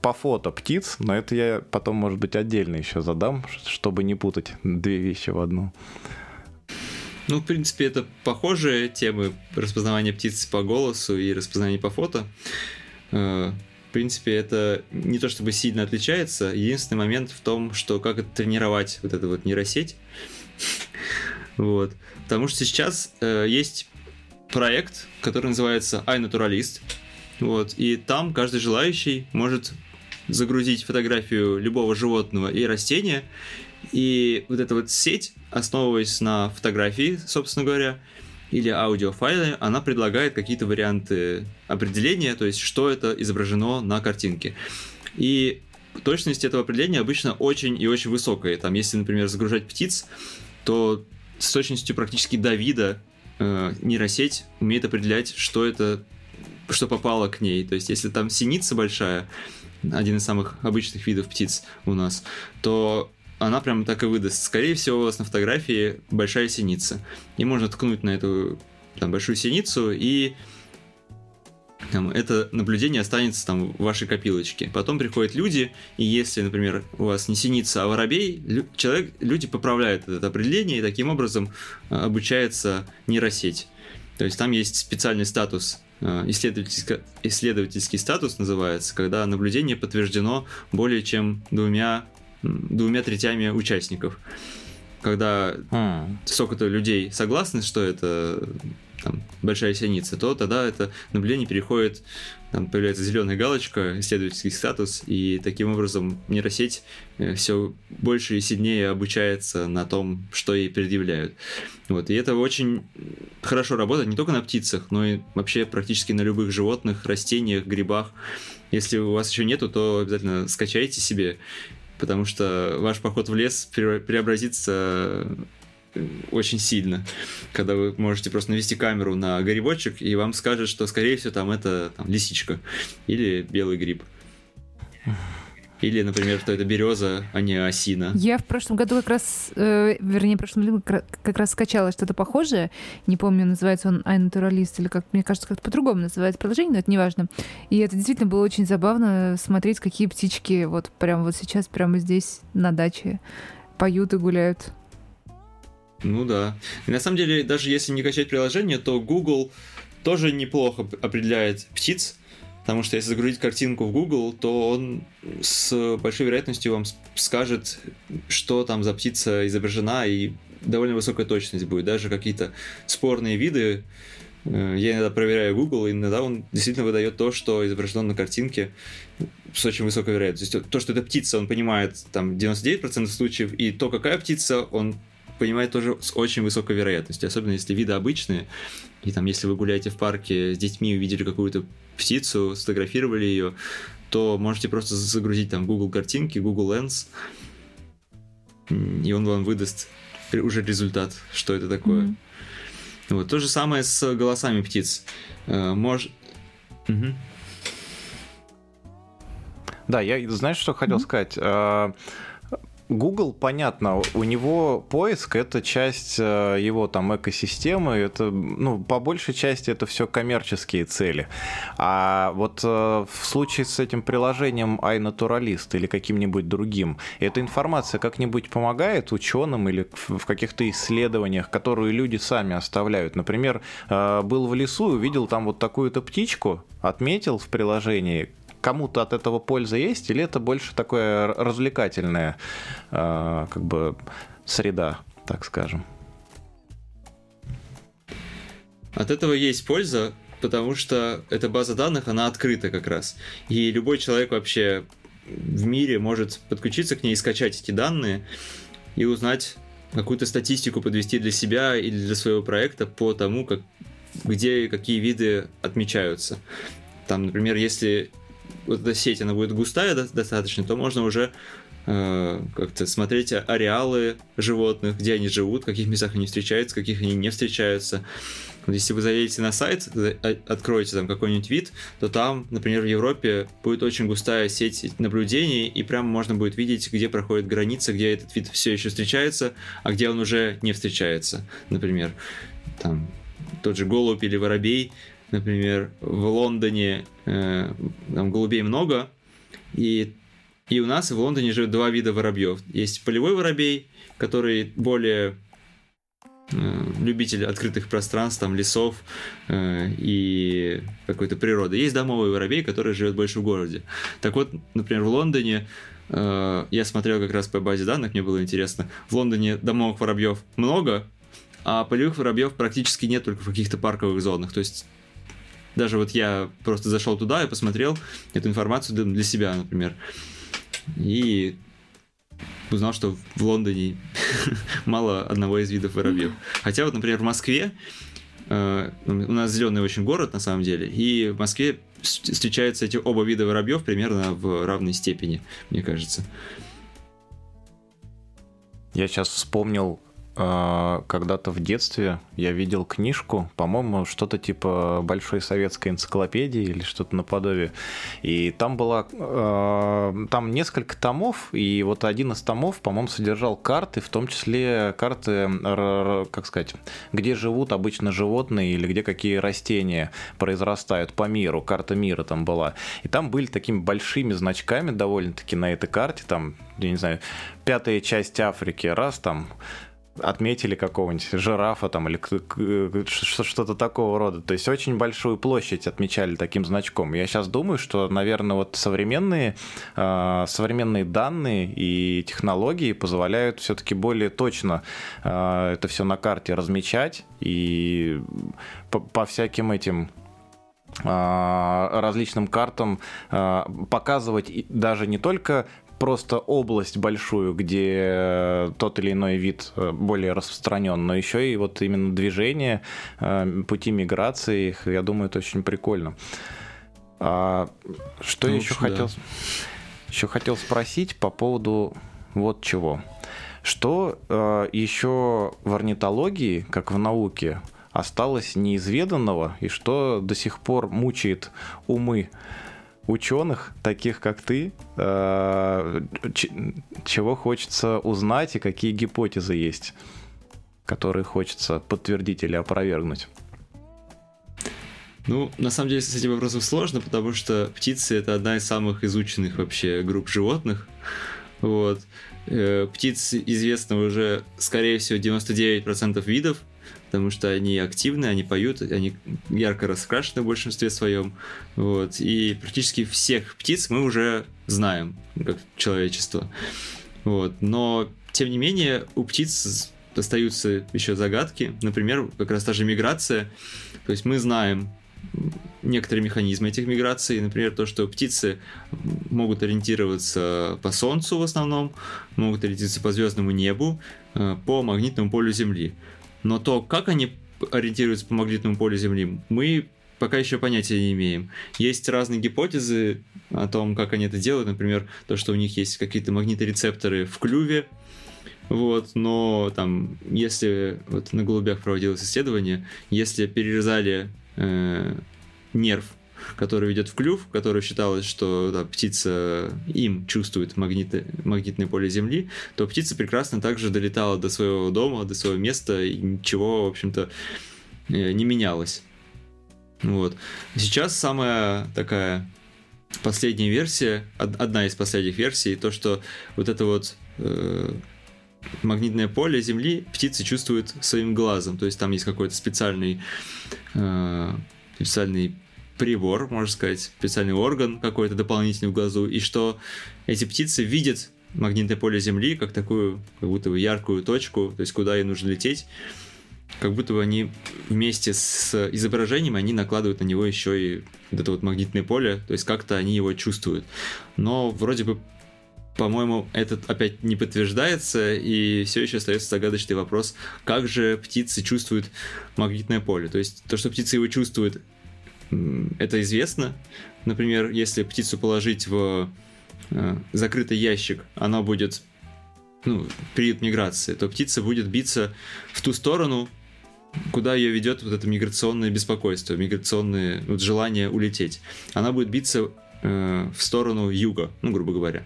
по фото птиц, но это я потом, может быть, отдельно еще задам, чтобы не путать две вещи в одну. Ну, в принципе, это похожие темы распознавания птиц по голосу и распознавания по фото. Э, в принципе, это не то чтобы сильно отличается. Единственный момент в том, что как это тренировать вот эту вот нейросеть. Вот. Потому что сейчас э, есть проект, который называется iNaturalist. Вот. И там каждый желающий может загрузить фотографию любого животного и растения и вот эта вот сеть, основываясь на фотографии, собственно говоря, или аудиофайле, она предлагает какие-то варианты определения, то есть что это изображено на картинке. И точность этого определения обычно очень и очень высокая. Там, если, например, загружать птиц, то с точностью практически до вида э, нейросеть умеет определять, что это, что попало к ней. То есть, если там синица большая, один из самых обычных видов птиц у нас, то она прям так и выдаст. Скорее всего, у вас на фотографии большая синица. И можно ткнуть на эту там, большую синицу, и там, это наблюдение останется там в вашей копилочке. Потом приходят люди, и если, например, у вас не синица, а воробей, лю- человек, люди поправляют это определение, и таким образом э, обучается нейросеть. То есть там есть специальный статус э, исследовательский, исследовательский статус называется, когда наблюдение подтверждено более чем двумя двумя третями участников. Когда mm. сколько-то людей согласны, что это там, большая синица, то тогда это наблюдение переходит, там появляется зеленая галочка, исследовательский статус, и таким образом нейросеть э, все больше и сильнее обучается на том, что ей предъявляют. Вот. И это очень хорошо работает не только на птицах, но и вообще практически на любых животных, растениях, грибах. Если у вас еще нету, то обязательно скачайте себе потому что ваш поход в лес преобразится э, очень сильно, когда вы можете просто навести камеру на грибочек, и вам скажет, что, скорее всего, там это там, лисичка или белый гриб. Или, например, что это береза, а не осина. Я в прошлом году как раз, э, вернее, в прошлом году как раз скачала что-то похожее. Не помню, называется он iNaturalist или как, мне кажется, как-то по-другому называется приложение, но это не важно. И это действительно было очень забавно смотреть, какие птички вот прямо вот сейчас, прямо здесь на даче поют и гуляют. Ну да. И на самом деле, даже если не качать приложение, то Google тоже неплохо определяет птиц, Потому что если загрузить картинку в Google, то он с большой вероятностью вам скажет, что там за птица изображена, и довольно высокая точность будет. Даже какие-то спорные виды, э, я иногда проверяю Google, и иногда он действительно выдает то, что изображено на картинке с очень высокой вероятностью. То, что это птица, он понимает там 99% случаев, и то, какая птица, он понимает тоже с очень высокой вероятностью, особенно если виды обычные, и там, если вы гуляете в парке с детьми, увидели какую-то птицу, сфотографировали ее, то можете просто загрузить там Google картинки, Google Lens, и он вам выдаст уже результат, что это такое. Mm-hmm. Вот. То же самое с голосами птиц. Э, Мож... Угу. Да, я знаешь, что хотел mm-hmm. сказать? Google, понятно, у него поиск это часть э, его там экосистемы, это, ну, по большей части это все коммерческие цели. А вот э, в случае с этим приложением iNaturalist или каким-нибудь другим, эта информация как-нибудь помогает ученым или в каких-то исследованиях, которые люди сами оставляют? Например, э, был в лесу, увидел там вот такую-то птичку, отметил в приложении, кому-то от этого польза есть, или это больше такое развлекательная э, как бы среда, так скажем? От этого есть польза, потому что эта база данных, она открыта как раз. И любой человек вообще в мире может подключиться к ней и скачать эти данные и узнать какую-то статистику подвести для себя или для своего проекта по тому, как, где какие виды отмечаются. Там, например, если вот эта сеть, она будет густая достаточно, то можно уже э, как-то смотреть ареалы животных, где они живут, в каких местах они встречаются, каких они не встречаются. Вот если вы заедете на сайт, откроете там какой-нибудь вид, то там, например, в Европе будет очень густая сеть наблюдений, и прямо можно будет видеть, где проходит граница, где этот вид все еще встречается, а где он уже не встречается. Например, там тот же голубь или воробей например, в Лондоне э, там голубей много, и, и у нас в Лондоне живет два вида воробьев. Есть полевой воробей, который более э, любитель открытых пространств, там, лесов э, и какой-то природы. Есть домовый воробей, который живет больше в городе. Так вот, например, в Лондоне э, я смотрел как раз по базе данных, мне было интересно. В Лондоне домовых воробьев много, а полевых воробьев практически нет только в каких-то парковых зонах. То есть даже вот я просто зашел туда и посмотрел эту информацию для себя, например. И узнал, что в Лондоне мало одного из видов воробьев. Хотя вот, например, в Москве э, у нас зеленый очень город на самом деле, и в Москве встречаются эти оба вида воробьев примерно в равной степени, мне кажется. Я сейчас вспомнил когда-то в детстве я видел книжку, по-моему, что-то типа большой советской энциклопедии или что-то наподобие. И там была, э, там несколько томов, и вот один из томов, по-моему, содержал карты, в том числе карты, как сказать, где живут обычно животные или где какие растения произрастают по миру. Карта мира там была. И там были такими большими значками довольно-таки на этой карте, там, я не знаю, пятая часть Африки, раз там отметили какого-нибудь жирафа там или что-то такого рода. То есть очень большую площадь отмечали таким значком. Я сейчас думаю, что, наверное, вот современные, э, современные данные и технологии позволяют все-таки более точно э, это все на карте размечать и по, по всяким этим а, различным картам показывать даже не только просто область большую, где тот или иной вид э, более распространен, но еще и вот именно движение, э, пути миграции, их, я думаю, это очень прикольно. А, что ну, я еще да. хотел, еще хотел спросить по поводу вот чего. Что э, еще в орнитологии, как в науке, осталось неизведанного и что до сих пор мучает умы ученых, таких как ты, э, чего хочется узнать и какие гипотезы есть, которые хочется подтвердить или опровергнуть? Ну, на самом деле, с этим вопросом сложно, потому что птицы это одна из самых изученных вообще групп животных. Вот. Э, птиц известно уже, скорее всего, 99% видов, потому что они активны, они поют, они ярко раскрашены в большинстве своем. Вот. И практически всех птиц мы уже знаем, как человечество. Вот. Но, тем не менее, у птиц остаются еще загадки. Например, как раз та же миграция. То есть мы знаем некоторые механизмы этих миграций, например, то, что птицы могут ориентироваться по Солнцу в основном, могут ориентироваться по звездному небу, э, по магнитному полю Земли. Но то, как они ориентируются по магнитному полю Земли, мы пока еще понятия не имеем. Есть разные гипотезы о том, как они это делают. Например, то, что у них есть какие-то магниторецепторы в клюве. Вот, но там, если вот на голубях проводилось исследование, если перерезали э, нерв который ведет в клюв, который считалось, что да, птица им чувствует магниты, магнитное поле Земли, то птица прекрасно также долетала до своего дома, до своего места, и ничего, в общем-то, э, не менялось. Вот. Сейчас самая такая последняя версия, одна из последних версий, то, что вот это вот э, магнитное поле Земли птицы чувствуют своим глазом. То есть там есть какой-то специальный, э, специальный прибор, можно сказать, специальный орган какой-то дополнительный в глазу, и что эти птицы видят магнитное поле Земли как такую, как будто бы яркую точку, то есть куда им нужно лететь, как будто бы они вместе с изображением, они накладывают на него еще и вот это вот магнитное поле, то есть как-то они его чувствуют. Но вроде бы по-моему, этот опять не подтверждается, и все еще остается загадочный вопрос, как же птицы чувствуют магнитное поле. То есть то, что птицы его чувствуют, это известно. Например, если птицу положить в э, закрытый ящик, она будет ну, период миграции, то птица будет биться в ту сторону, куда ее ведет вот это миграционное беспокойство, миграционное вот, желание улететь. Она будет биться э, в сторону юга, ну, грубо говоря.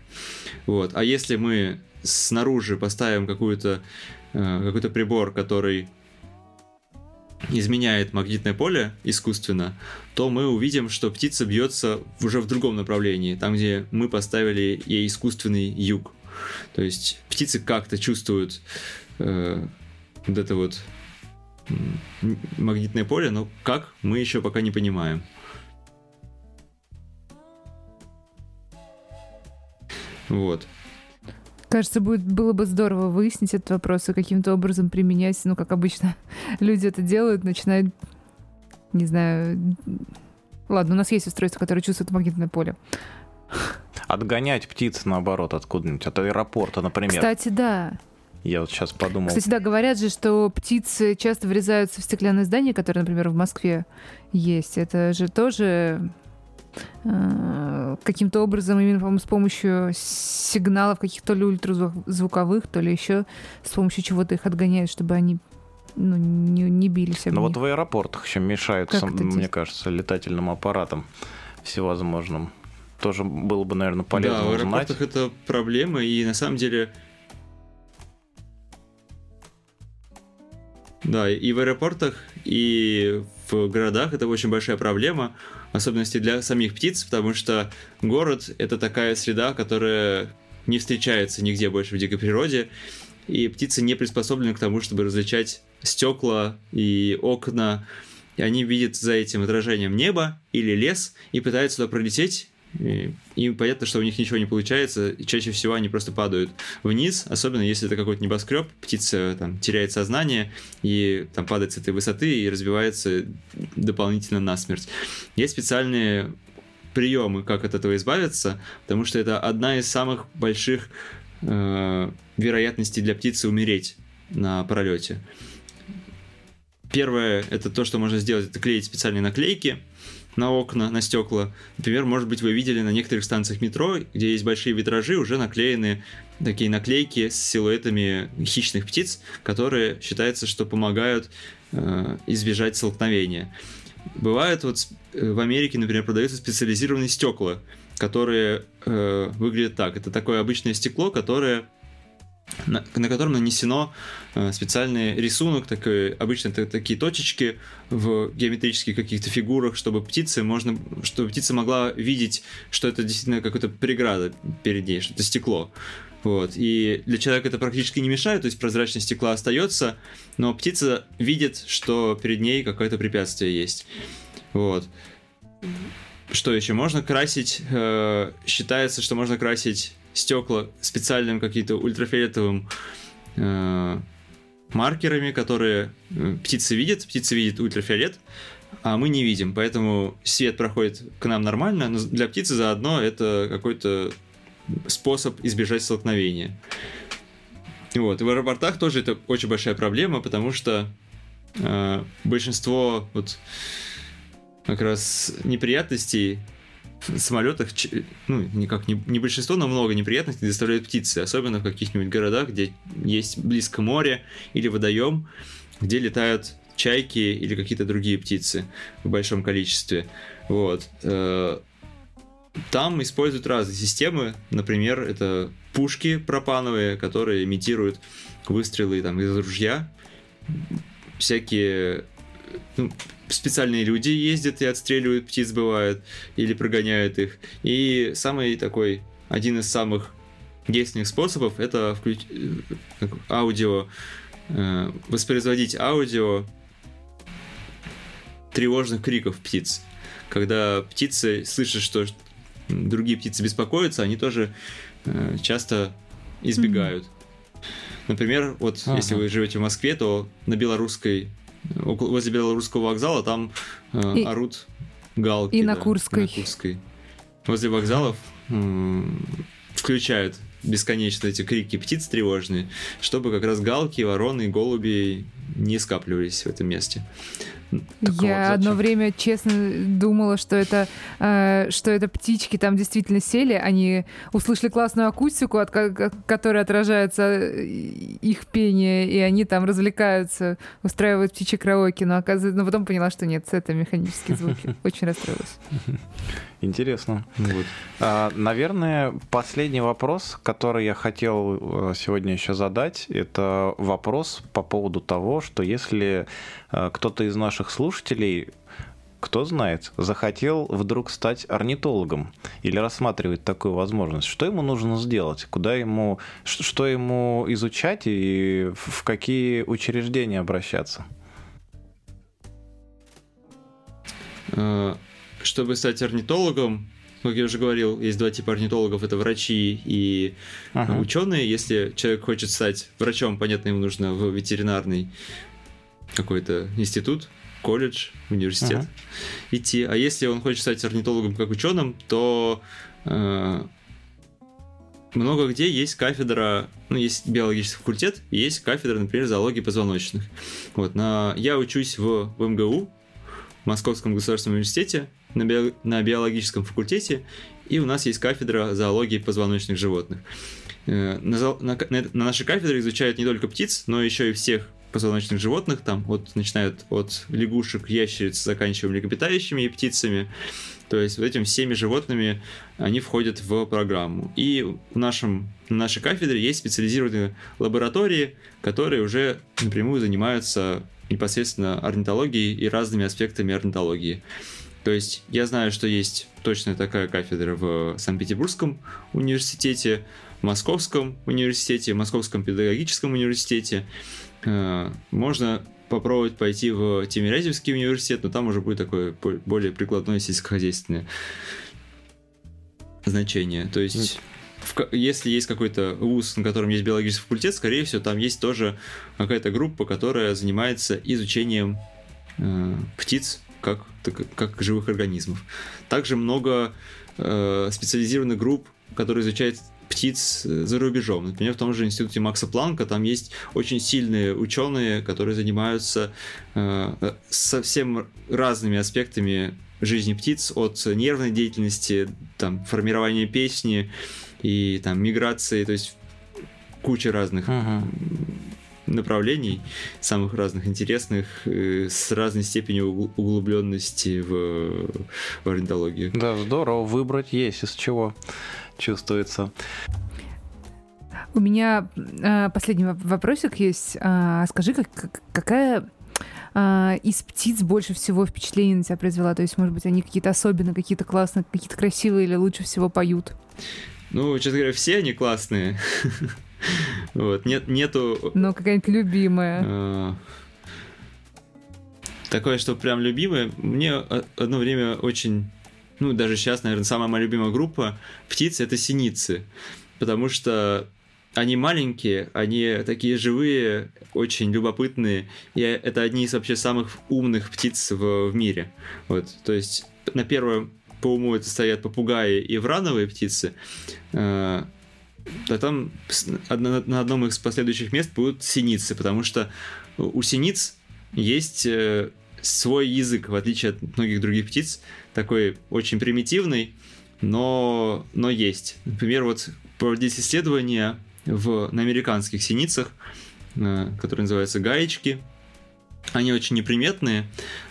Вот. А если мы снаружи поставим какую-то э, какой-то прибор, который изменяет магнитное поле искусственно, то мы увидим, что птица бьется уже в другом направлении, там, где мы поставили ей искусственный юг. То есть птицы как-то чувствуют э, вот это вот магнитное поле, но как мы еще пока не понимаем. Вот. Кажется, будет, было бы здорово выяснить этот вопрос и каким-то образом применять, ну, как обычно люди это делают, начинают, не знаю... Ладно, у нас есть устройство, которое чувствует магнитное поле. Отгонять птиц, наоборот, откуда-нибудь, от аэропорта, например. Кстати, да. Я вот сейчас подумал. Кстати, да, говорят же, что птицы часто врезаются в стеклянные здания, которые, например, в Москве есть. Это же тоже каким-то образом именно, по-моему, с помощью сигналов каких-то ли ультразвуковых, то ли еще с помощью чего-то их отгоняют, чтобы они ну, не, не бились. Ну вот в аэропортах еще мешают, мне кажется, летательным аппаратам всевозможным. Тоже было бы, наверное, полезно да, в аэропортах узнать. это проблема, и на самом деле Да, и в аэропортах, и в городах это очень большая проблема, особенности для самих птиц, потому что город — это такая среда, которая не встречается нигде больше в дикой природе, и птицы не приспособлены к тому, чтобы различать стекла и окна, и они видят за этим отражением небо или лес и пытаются туда пролететь, и, и понятно, что у них ничего не получается, и чаще всего они просто падают вниз, особенно если это какой-то небоскреб, птица там теряет сознание и там падает с этой высоты и разбивается дополнительно насмерть. Есть специальные приемы, как от этого избавиться, потому что это одна из самых больших э, вероятностей для птицы умереть на пролете. Первое, это то, что можно сделать, это клеить специальные наклейки, на окна, на стекла. Например, может быть, вы видели на некоторых станциях метро, где есть большие витражи, уже наклеены такие наклейки с силуэтами хищных птиц, которые считается, что помогают э, избежать столкновения. Бывает вот э, в Америке, например, продаются специализированные стекла, которые э, выглядят так. Это такое обычное стекло, которое на, на котором нанесено э, специальный рисунок, такой, обычно это такие точечки в геометрических каких-то фигурах, чтобы птицы можно, чтобы птица могла видеть, что это действительно какая-то преграда перед ней, что это стекло. Вот. И для человека это практически не мешает, то есть прозрачность стекла остается, но птица видит, что перед ней какое-то препятствие есть. Вот. Что еще? Можно красить, э, считается, что можно красить стекла специальным каким-то ультрафиолетовым э, маркерами, которые э, птицы видят. Птицы видят ультрафиолет, а мы не видим. Поэтому свет проходит к нам нормально, но для птицы заодно это какой-то способ избежать столкновения. Вот. И в аэропортах тоже это очень большая проблема, потому что э, большинство вот как раз неприятностей в самолетах, ну, никак не, не большинство, но много неприятностей доставляют птицы, особенно в каких-нибудь городах, где есть близко море или водоем, где летают чайки или какие-то другие птицы в большом количестве. Вот. Э, там используют разные системы. Например, это пушки пропановые, которые имитируют выстрелы там, из ружья. Всякие специальные люди ездят и отстреливают птиц, бывает, или прогоняют их. И самый такой, один из самых действенных способов это включ... Э, аудио, э, воспроизводить аудио тревожных криков птиц. Когда птицы слышат, что другие птицы беспокоятся, они тоже э, часто избегают. Mm-hmm. Например, вот ага. если вы живете в Москве, то на белорусской возле белорусского вокзала там э, и, орут галки. И да, на Курской. На Курской. Возле вокзалов м- включают бесконечно эти крики птиц тревожные, чтобы как раз галки, вороны голуби не скапливались в этом месте. Такого Я зачем? одно время честно думала, что это, э, что это птички там действительно сели, они услышали классную акустику, от которой отражается э, их пение, и они там развлекаются, устраивают птичьи караоке, но оказывается, но потом поняла, что нет, это механические звуки. Очень расстроилась. Интересно. Вот. А, наверное, последний вопрос, который я хотел э, сегодня еще задать, это вопрос по поводу того, что если э, кто-то из наших слушателей кто знает, захотел вдруг стать орнитологом или рассматривать такую возможность, что ему нужно сделать, куда ему, что ему изучать и в какие учреждения обращаться? Чтобы стать орнитологом, как я уже говорил, есть два типа орнитологов, это врачи и ага. ученые. Если человек хочет стать врачом, понятно, ему нужно в ветеринарный какой-то институт, колледж, университет ага. идти. А если он хочет стать орнитологом как ученым, то э, много где есть кафедра, ну, есть биологический факультет, есть кафедра, например, зоологии позвоночных. Вот, на, я учусь в, в МГУ, в Московском государственном университете, на, био, на биологическом факультете, и у нас есть кафедра зоологии позвоночных животных. Э, на, на, на нашей кафедре изучают не только птиц, но еще и всех позвоночных животных, там вот начинают от лягушек, ящериц, заканчивая млекопитающими и птицами. То есть вот этими всеми животными они входят в программу. И в нашем, на нашей кафедре есть специализированные лаборатории, которые уже напрямую занимаются непосредственно орнитологией и разными аспектами орнитологии. То есть я знаю, что есть точно такая кафедра в Санкт-Петербургском университете, Московском университете, Московском педагогическом университете. Э, можно попробовать пойти в Тимирязевский университет, но там уже будет такое более прикладное сельскохозяйственное значение. То есть в, если есть какой-то вуз, на котором есть биологический факультет, скорее всего, там есть тоже какая-то группа, которая занимается изучением э, птиц как, как живых организмов. Также много э, специализированных групп, которые изучают птиц э, за рубежом. Например, в том же институте Макса Планка там есть очень сильные ученые, которые занимаются э, совсем разными аспектами жизни птиц, от нервной деятельности, там, формирования песни и там миграции, то есть куча разных uh-huh направлений, самых разных интересных, э, с разной степенью углубленности в, в орнитологию. Да, здорово, выбрать есть из чего чувствуется. У меня э, последний вопросик есть. Э, скажи, как, какая э, из птиц больше всего впечатление на тебя произвела? То есть, может быть, они какие-то особенные, какие-то классные, какие-то красивые или лучше всего поют? Ну, честно говоря, все они классные. Вот, нет, нету... Ну, какая-нибудь любимая. А, такое, что прям любимое. Мне одно время очень... Ну, даже сейчас, наверное, самая моя любимая группа птиц — это синицы. Потому что они маленькие, они такие живые, очень любопытные, и это одни из вообще самых умных птиц в, в мире. Вот, то есть на первом по уму это стоят попугаи и врановые птицы, а, там на одном из последующих мест будут синицы, потому что у синиц есть э, свой язык, в отличие от многих других птиц, такой очень примитивный, но, но есть. Например, вот проводились исследования в, на американских синицах, э, которые называются гаечки. Они очень неприметные,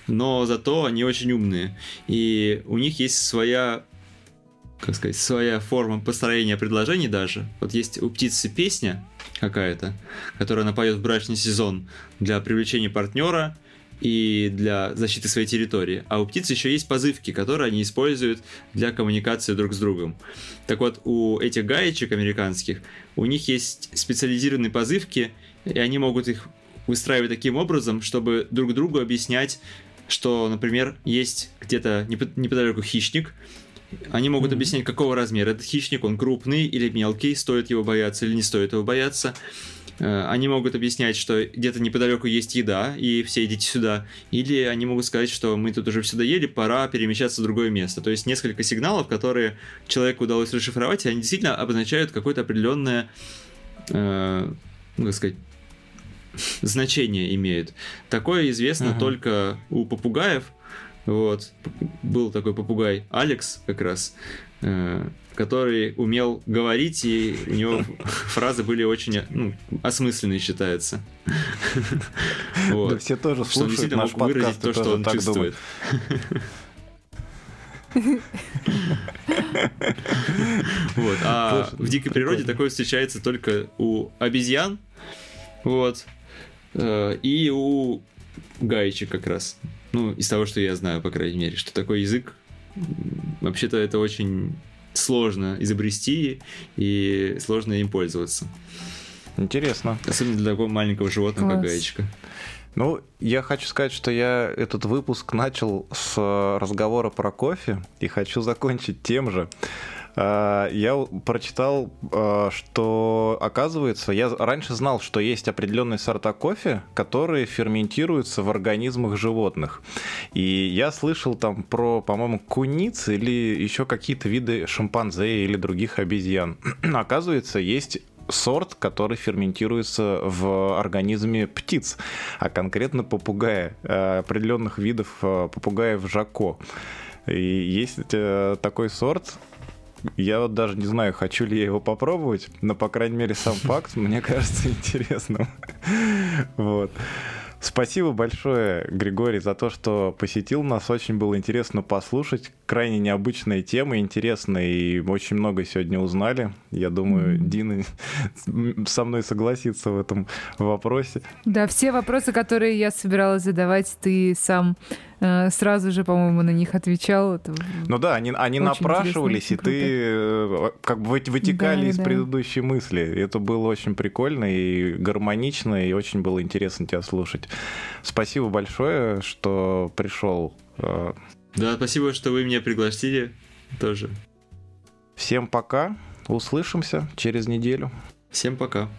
но зато они очень умные. И у них есть своя как сказать, своя форма построения предложений даже. Вот есть у птицы песня какая-то, которую она поет в брачный сезон для привлечения партнера и для защиты своей территории. А у птиц еще есть позывки, которые они используют для коммуникации друг с другом. Так вот, у этих гаечек американских, у них есть специализированные позывки, и они могут их выстраивать таким образом, чтобы друг другу объяснять, что, например, есть где-то неподалеку хищник, они могут объяснять, какого размера этот хищник, он крупный или мелкий, стоит его бояться или не стоит его бояться. Э, они могут объяснять, что где-то неподалеку есть еда, и все идите сюда. Или они могут сказать, что мы тут уже все доели, пора перемещаться в другое место. То есть несколько сигналов, которые человеку удалось расшифровать, и они действительно обозначают какое-то определенное, э, ну, как сказать, значение имеют. Такое известно uh-huh. только у попугаев, вот. Был такой попугай Алекс как раз, э, который умел говорить, и у него фразы были очень ну, осмысленные, считается. Да все тоже слушают наш мог выразить то, что он чувствует. Вот. А в дикой природе такое встречается только у обезьян, вот, э, и у гаечек как раз. Ну, из того, что я знаю, по крайней мере, что такой язык, вообще-то это очень сложно изобрести и сложно им пользоваться. Интересно. Особенно для такого маленького животного, Класс. как гаечка. Ну, я хочу сказать, что я этот выпуск начал с разговора про кофе и хочу закончить тем же. А, я прочитал, а, что оказывается, я раньше знал, что есть определенные сорта кофе, которые ферментируются в организмах животных. И я слышал там про, по-моему, куниц или еще какие-то виды шимпанзе или других обезьян. Оказывается, есть сорт, который ферментируется в организме птиц, а конкретно попугая, а, определенных видов попугаев жако. И есть э, такой сорт, я вот даже не знаю, хочу ли я его попробовать, но, по крайней мере, сам факт мне кажется интересным. Вот. Спасибо большое, Григорий, за то, что посетил нас. Очень было интересно послушать. Крайне необычная тема, интересная, и очень много сегодня узнали. Я думаю, mm-hmm. Дина со мной согласится в этом вопросе. Да, все вопросы, которые я собиралась задавать, ты сам сразу же, по-моему, на них отвечал. Это ну да, они, они напрашивались, и ты э, как бы вытекали да, из да. предыдущей мысли. Это было очень прикольно и гармонично, и очень было интересно тебя слушать. Спасибо большое, что пришел. Э. Да, спасибо, что вы меня пригласили тоже. Всем пока. Услышимся через неделю. Всем пока.